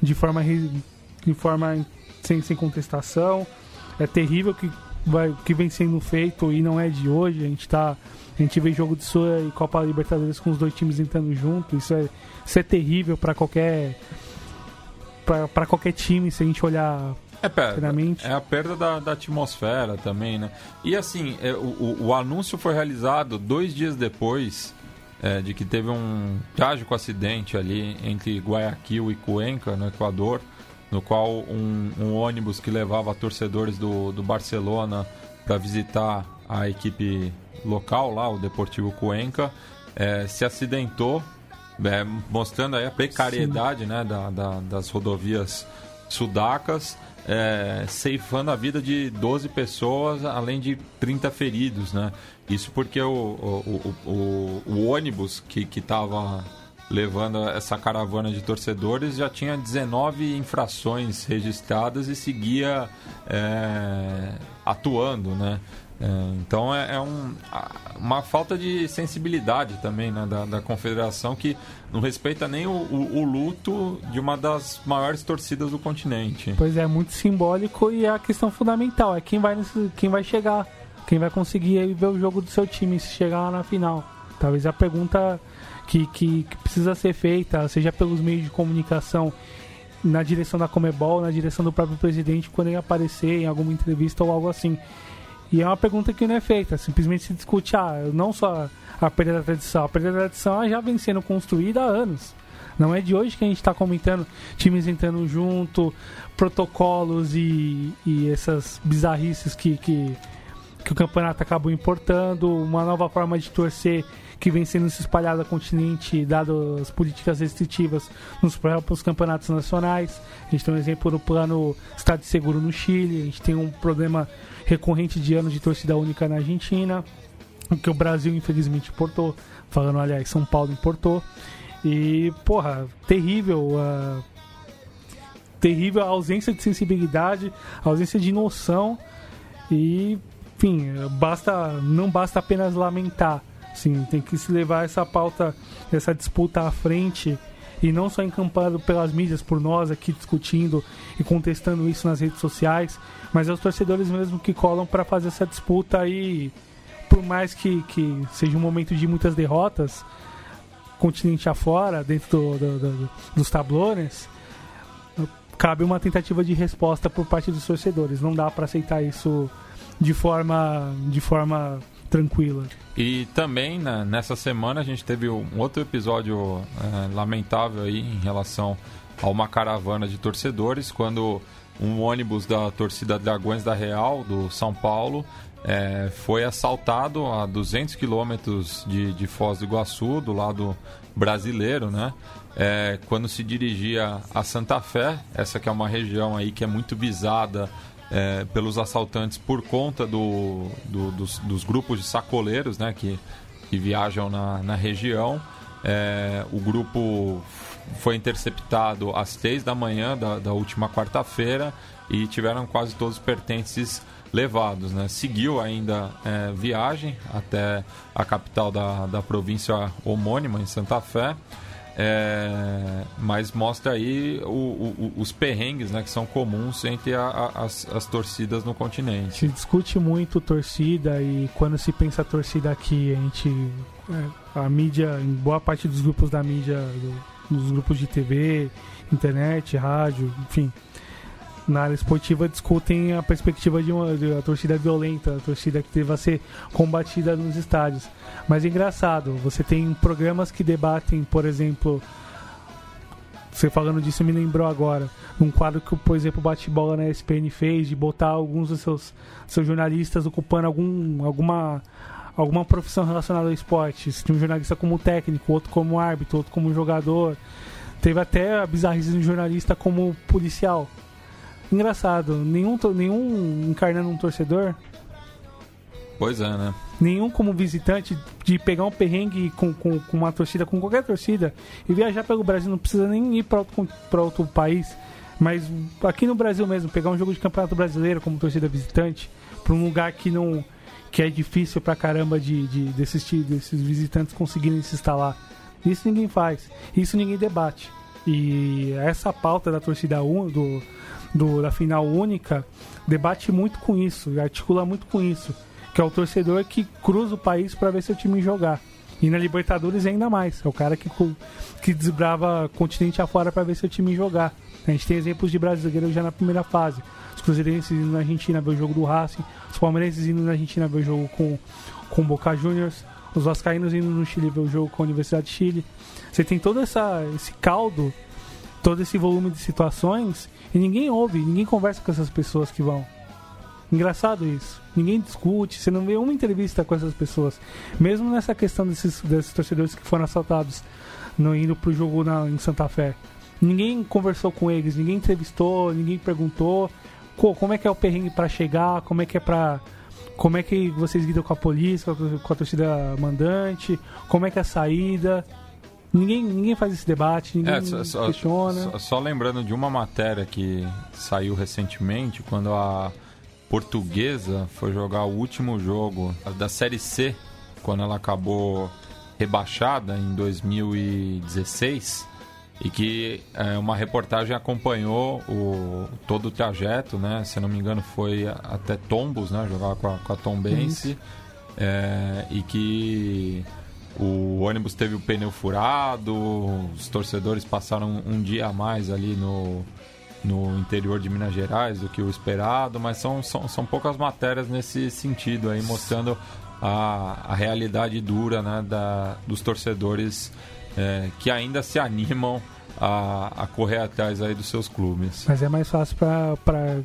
de forma de forma sem, sem contestação. É terrível que vai que vem sendo feito e não é de hoje. A gente tá a gente vê jogo de Sul e Copa Libertadores com os dois times entrando junto. Isso é é terrível para qualquer para qualquer time se a gente olhar É, Sinceramente. é a perda da, da atmosfera também, né? E assim, é, o, o- o anúncio foi realizado dois dias depois é, de que teve um trágico acidente ali entre Guayaquil e Cuenca, no Equador, no qual um, um ônibus que levava torcedores do, do Barcelona para visitar a equipe local lá, o Deportivo Cuenca, é, se acidentou, é, mostrando aí a precariedade né, da- da- das rodovias sudacas, é, ceifando a vida de 12 pessoas, além de 30 feridos, né? Isso porque o, o, o, o- o ônibus que estava levando essa caravana de torcedores já tinha 19 infrações registradas e seguia é, atuando, né? É, então é, é um- uma falta de sensibilidade também né, da, da confederação que não respeita nem o, o- o luto de uma das maiores torcidas do continente. Pois é, muito simbólico e a questão fundamental é quem vai, quem vai chegar, quem vai conseguir ver o jogo do seu time se chegar na final. Talvez a pergunta que, que, que precisa ser feita, seja pelos meios de comunicação na direção da Comebol, na direção do próprio presidente quando ele aparecer em alguma entrevista ou algo assim. E é uma pergunta que não é feita, simplesmente se discute, ah, não só a perda da tradição, a perda da tradição já vem sendo construída há anos. Não é de hoje que a gente está comentando times entrando junto, protocolos e, e essas bizarrices que, que, que o campeonato acabou importando, uma nova forma de torcer que vem sendo se espalhada no continente, dado as políticas restritivas nos próprios campeonatos nacionais. A gente tem um exemplo no plano Estado Seguro no Chile, a gente tem um problema recorrente de anos de torcida única na Argentina, que o Brasil infelizmente importou, falando, aliás, São Paulo importou. E, porra, terrível. Uh, terrível a ausência de sensibilidade, a ausência de noção. E, enfim, basta, não basta apenas lamentar. Sim, tem que se levar essa pauta, essa disputa à frente e não só encampado pelas mídias, por nós aqui discutindo e contestando isso nas redes sociais, mas é os torcedores mesmo que colam para fazer essa disputa aí, por mais que, que seja um momento de muitas derrotas, continente afora, dentro do, do, do, dos tablones, cabe uma tentativa de resposta por parte dos torcedores. Não dá para aceitar isso de forma, de forma tranquila. E também né, nessa semana a gente teve um outro episódio é, lamentável aí em relação a uma caravana de torcedores quando um ônibus da torcida Dragões da Real do São Paulo é, foi assaltado a 200 quilômetros de, de Foz do Iguaçu, do lado brasileiro, né? É, quando se dirigia a Santa Fé, essa que é uma região aí que é muito visada é, pelos assaltantes por conta do, do, dos, dos, grupos de sacoleiros né, que, que viajam na, na região. É, o grupo foi interceptado às três da manhã da, da última quarta-feira e tiveram quase todos os pertences levados. Né? Seguiu ainda é, viagem até a capital da, da província homônima, em Santa Fé. É, mas mostra aí o, o, os perrengues né, que são comuns entre a, a, as, as, torcidas no continente. Se discute muito torcida e quando se pensa torcida aqui, a gente. É, a mídia, em boa parte dos grupos da mídia, dos grupos de TV, internet, rádio, enfim, na área esportiva discutem a perspectiva de uma, de uma torcida violenta, a torcida que deva ser combatida nos estádios. Mas é engraçado, você tem programas que debatem, por exemplo, você falando disso me lembrou agora, um quadro que, por exemplo, o Bate-Bola na ESPN fez, de botar alguns dos seus, seus jornalistas ocupando algum, alguma, alguma profissão relacionada ao esporte. Você tinha um jornalista como técnico, outro como árbitro, outro como jogador. Teve até a bizarrice de um jornalista como policial. Engraçado, nenhum, nenhum encarnando um torcedor. Pois é, né? Nenhum como visitante de pegar um perrengue com, com, com uma torcida, com qualquer torcida, e viajar pelo Brasil, não precisa nem ir para outro, outro país, mas aqui no Brasil mesmo, pegar um jogo de campeonato brasileiro como torcida visitante, para um lugar que não que é difícil pra caramba de, de desses, desses visitantes conseguirem se instalar. Isso ninguém faz, isso ninguém debate. E essa pauta da torcida 1, do, do, da final única debate muito com isso, articula muito com isso, que é o torcedor que cruza o país para ver seu time jogar. E na Libertadores ainda mais, é o cara que, que desbrava continente afora para ver seu time jogar. A gente tem exemplos de brasileiros já na primeira fase. Os cruzeirenses indo na Argentina ver o jogo do Racing, os palmeirenses indo na Argentina ver o jogo com, com Boca Juniors, os vascaínos indo no Chile ver o jogo com a Universidade de Chile. Você tem todo essa, esse caldo, todo esse volume de situações e ninguém ouve, ninguém conversa com essas pessoas que vão. Engraçado isso. Ninguém discute, você não vê uma entrevista com essas pessoas. Mesmo nessa questão desses, desses torcedores que foram assaltados no, indo pro jogo na, em Santa Fé. Ninguém conversou com eles, ninguém entrevistou, ninguém perguntou como é que é o perrengue para chegar, como é que é pra. Como é que vocês lidam com a polícia, com a torcida mandante, como é que é a saída. Ninguém, ninguém faz esse debate, ninguém é, só, questiona. Só, só, lembrando de uma matéria que saiu recentemente, quando a portuguesa foi jogar o último jogo da Série C, quando ela acabou rebaixada em 2016, e que é, uma reportagem acompanhou o, todo o trajeto, né? Se não me engano, foi até Tombos, né? Jogar com a, com a Tombense. É, e que o ônibus teve o pneu furado, os torcedores passaram um dia a mais ali no, no interior de Minas Gerais do que o esperado, mas são, são, são poucas matérias nesse sentido aí, mostrando a, a realidade dura né, da, dos torcedores é, que ainda se animam a, a, correr atrás aí dos seus clubes. Mas é mais fácil para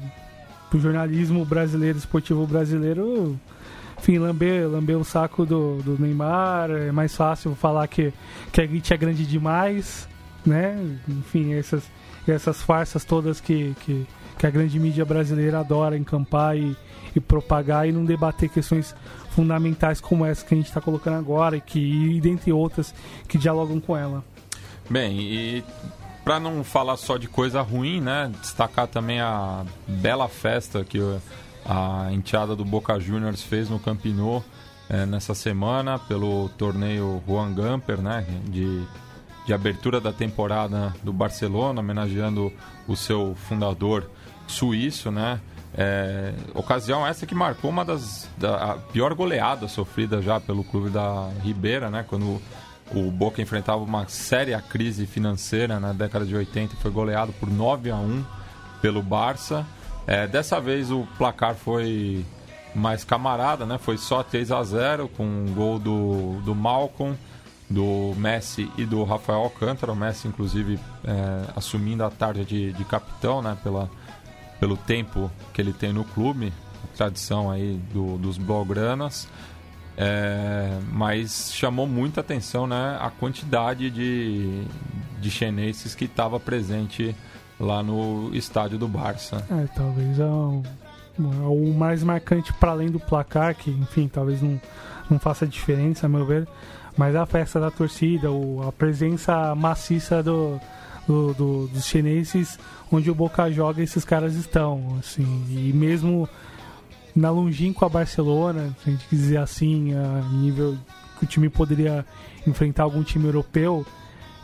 o jornalismo brasileiro, esportivo brasileiro, enfim, lamber, lamber o saco do, do Neymar, é mais fácil falar que, que a Grit é grande demais, né? Enfim, essas, essas farsas todas que, que, que a grande mídia brasileira adora encampar e, e propagar e não debater questões fundamentais como essa que a gente está colocando agora e que e dentre outras que dialogam com ela. Bem, e para não falar só de coisa ruim, né, destacar também a bela festa que a enteada do Boca Juniors fez no Campinou é, nessa semana pelo torneio Juan Gamper, né, de, de abertura da temporada do Barcelona, homenageando o seu fundador suíço, né, é, ocasião essa que marcou uma das da, pior goleada sofrida já pelo clube da Ribeira, né? Quando o Boca enfrentava uma séria crise financeira na década de 80 e foi goleado por 9 a 1 pelo Barça. É, dessa vez o placar foi mais camarada, né? Foi só 3 a 0 com um gol do, do Malcolm, do Messi e do Rafael Alcântara. O Messi, inclusive, é, assumindo a tarde de, de capitão, né? Pela, pelo tempo que ele tem no clube, tradição aí do, dos Blaugranas. É, mas chamou muita atenção né, a quantidade de, de chineses que estava presente lá no estádio do Barça. É, talvez é o, é o mais marcante para além do placar, que enfim, talvez não, não faça diferença, a meu ver, mas a festa da torcida, o, a presença maciça do, do, do, dos chineses onde o Boca joga esses caras estão, assim, e mesmo na longínqua Barcelona, se a gente quiser assim, a nível que o time poderia enfrentar algum time europeu,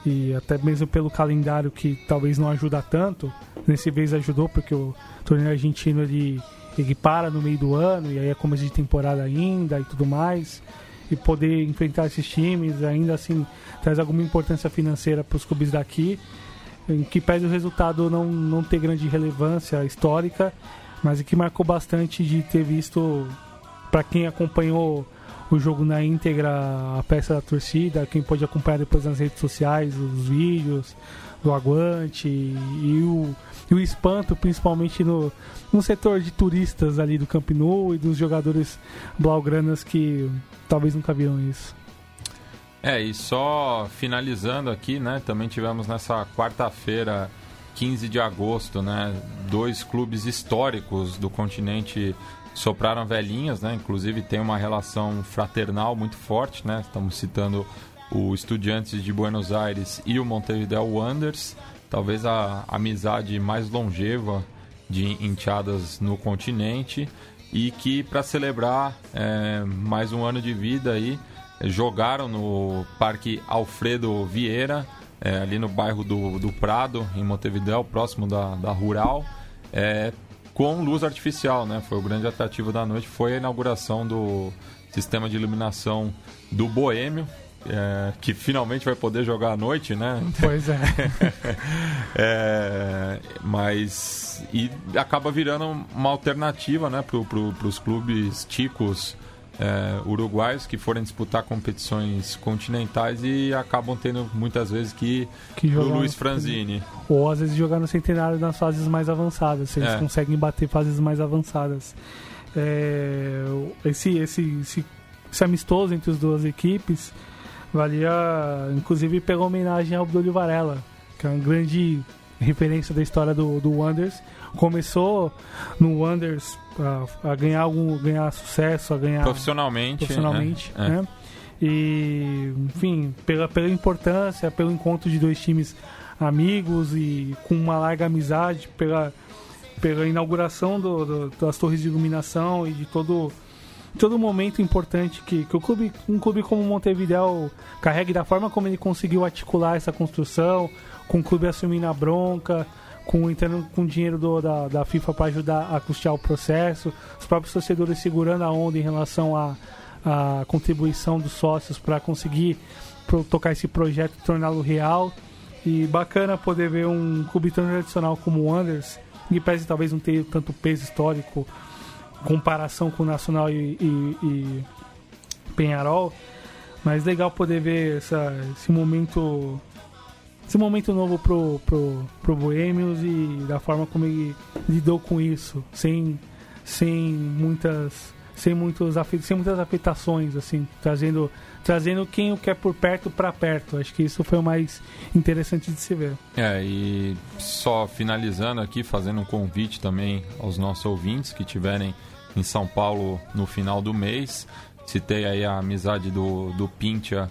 e até mesmo pelo calendário que talvez não ajuda tanto, nesse vez ajudou porque o torneio argentino ele, ele para no meio do ano e aí é começo de temporada ainda e tudo mais. E poder enfrentar esses times ainda assim traz alguma importância financeira para os clubes daqui em que pede o resultado não, não ter grande relevância histórica, mas que marcou bastante de ter visto, para quem acompanhou o jogo na íntegra, a peça da torcida, quem pode acompanhar depois nas redes sociais, os vídeos do aguante e o, e o espanto, principalmente no, no setor de turistas ali do Camp Nou e dos jogadores blaugranas que talvez nunca viram isso. É, e só finalizando aqui, né, também tivemos nessa quarta-feira, 15 de agosto, né, dois clubes históricos do continente sopraram velhinhas, né, inclusive tem uma relação fraternal muito forte, né, estamos citando o Estudiantes de Buenos Aires e o Montevideo Wanderers, talvez a amizade mais longeva de enteadas no continente. E que para celebrar é, mais um ano de vida aí jogaram no Parque Alfredo Vieira, é, ali no bairro do, do Prado, em Montevideo, próximo da, da Rural, é, com luz artificial, né? Foi o grande atrativo da noite, foi a inauguração do sistema de iluminação do Boêmio, é, que finalmente vai poder jogar à noite, né? Pois é. é mas e acaba virando uma alternativa, né, para pro, os clubes ticos é, uruguaios que forem disputar competições continentais e acabam tendo muitas vezes que, que o Luiz Franzini. Ou às vezes jogar no centenário nas fases mais avançadas, se eles é. conseguem bater fases mais avançadas. É, esse, esse, esse, esse, amistoso entre as duas equipes valia, inclusive, pegar homenagem ao Abdul Varela, que é uma grande referência da história do, do Wonders. Começou no Wonders a, a, ganhar algum ganhar sucesso, a ganhar profissionalmente, profissionalmente, é, né? É. E, enfim, pela, pela importância, pelo encontro de dois times amigos e com uma larga amizade, pela, pela inauguração do, do, das torres de iluminação e de todo todo momento importante que, que o clube, um clube como o Montevideo carrega da forma como ele conseguiu articular essa construção, com o clube assumindo a bronca, com entrando com dinheiro do, da, da FIFA para ajudar a custear o processo, os próprios torcedores segurando a onda em relação a, a contribuição dos sócios para conseguir pro, tocar esse projeto e torná-lo real. E bacana poder ver um clube tão tradicional como o Anders, que parece talvez não ter tanto peso histórico comparação com o Nacional e, e, e Penharol, mas legal poder ver essa, esse momento esse momento novo pro, pro, pro Boêmios e da forma como ele lidou com isso, sem, sem muitas sem muitos sem muitas afetações assim, trazendo trazendo quem o quer por perto para perto. Acho que isso foi o mais interessante de se ver. É, e só finalizando aqui, fazendo um convite também aos nossos ouvintes que tiverem em São Paulo no final do mês. Citei aí a amizade do, do Pintia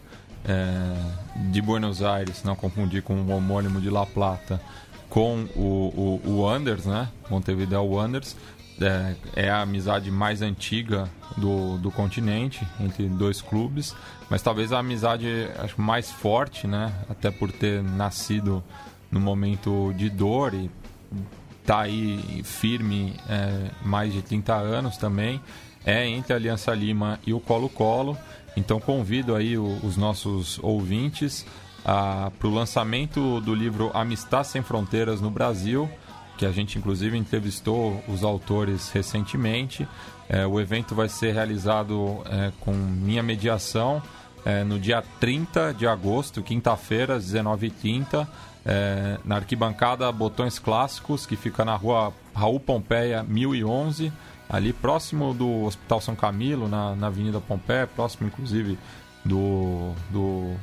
é, de Buenos Aires, não confundir com o homônimo de La Plata, com o, o, o Anders, né? Montevideo Wanderers. É, é, a amizade mais antiga do, do continente entre dois clubes, mas talvez a amizade acho, mais forte, né? Até por ter nascido no momento de dor e tá aí firme é, mais de 30 anos também, é entre a Aliança Lima e o Colo-Colo. Então convido aí o, os nossos ouvintes para o lançamento do livro Amistad Sem Fronteiras no Brasil, que a gente inclusive entrevistou os autores recentemente. É, o evento vai ser realizado é, com minha mediação é, no dia 30 de agosto, quinta-feira, às 19h30, é, na arquibancada Botões Clássicos, que fica na rua Raul Pompeia 1011 ali próximo do Hospital São Camilo, na, na Avenida Pompeia, próximo inclusive do, do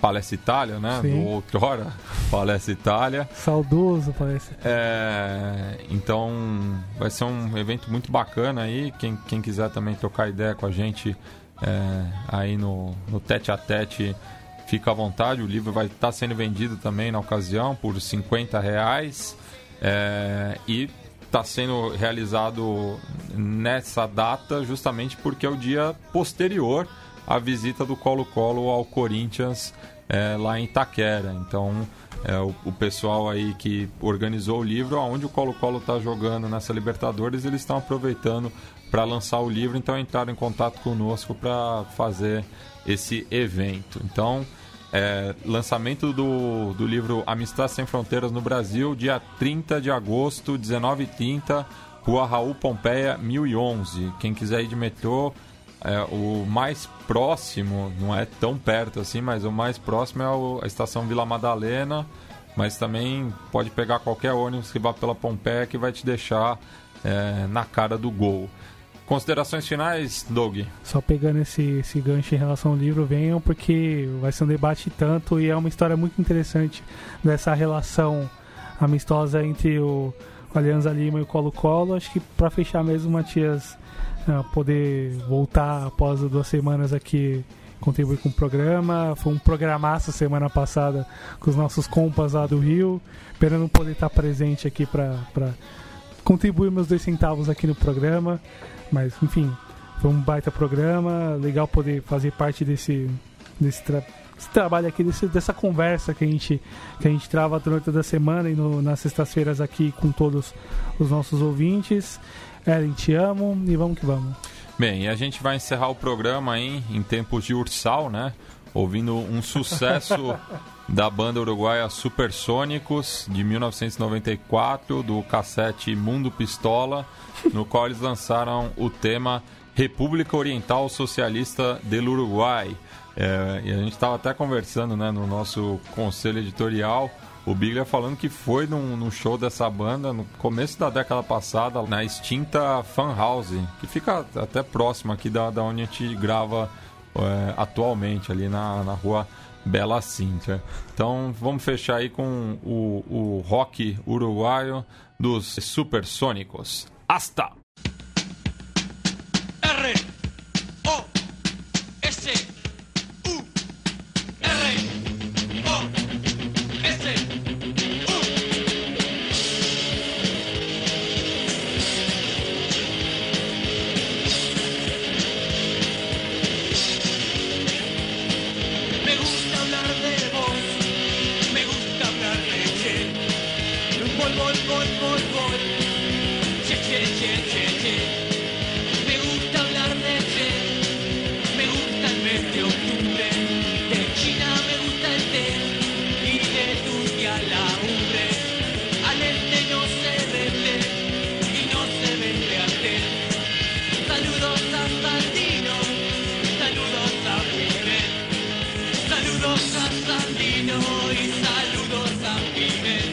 Palestra Itália, né? Sim. Do outrora Palestra Itália. Saudoso Palestra É, então vai ser um evento muito bacana aí. Quem, quem quiser também trocar ideia com a gente é, aí no, no tete a tete, fica à vontade. O livro vai estar sendo vendido também na ocasião por 50 reais. É, e está sendo realizado nessa data justamente porque é o dia posterior à visita do Colo-Colo ao Corinthians é, lá em Itaquera. Então, é, o, o, pessoal aí que organizou o livro, onde o Colo-Colo está jogando nessa Libertadores, eles estão aproveitando para lançar o livro, então entraram em contato conosco para fazer esse evento. Então, é, lançamento do, do livro Amistade Sem Fronteiras no Brasil, dia 30 de agosto, 19h30, Rua Raul Pompeia, 1011. Quem quiser ir de metrô, é, o mais próximo, não é tão perto assim, mas o mais próximo é o, a estação Vila Madalena, mas também pode pegar qualquer ônibus que vá pela Pompeia que vai te deixar é, na cara do gol. Considerações finais, Doug? Só pegando esse, esse gancho em relação ao livro, venham, porque vai ser um debate tanto e é uma história muito interessante dessa relação amistosa entre o Alianza Lima e o Colo-Colo. Acho que para fechar mesmo, Matias, uh, poder voltar após duas semanas aqui contribuir com o programa. Foi um programaço semana passada com os nossos compas lá do Rio. Esperando poder estar presente aqui para contribuir meus dois centavos aqui no programa. Mas, enfim, foi um baita programa. Legal poder fazer parte desse, desse, tra desse trabalho aqui, desse, dessa conversa que a gente, que a gente trava durante toda a semana e no, nas sextas-feiras aqui com todos os nossos ouvintes. Ellen, te amo e vamos que vamos. Bem, e a gente vai encerrar o programa aí em tempos de Ursal, né? Ouvindo um sucesso da banda uruguaia Supersônicos de 1994, do cassete Mundo Pistola no qual eles lançaram o tema República Oriental Socialista do Uruguai. É, e a gente estava até conversando né, no nosso conselho editorial, o Biglia falando que foi num, num, show dessa banda no começo da década passada, na extinta Fan House, que fica até próximo aqui da, da onde a gente grava é, atualmente, ali na, na rua Bela Cintia. Então vamos fechar aí com o, o rock uruguaio dos Supersônicos. Hasta. Saludos a Sandino y saludos a Pibes.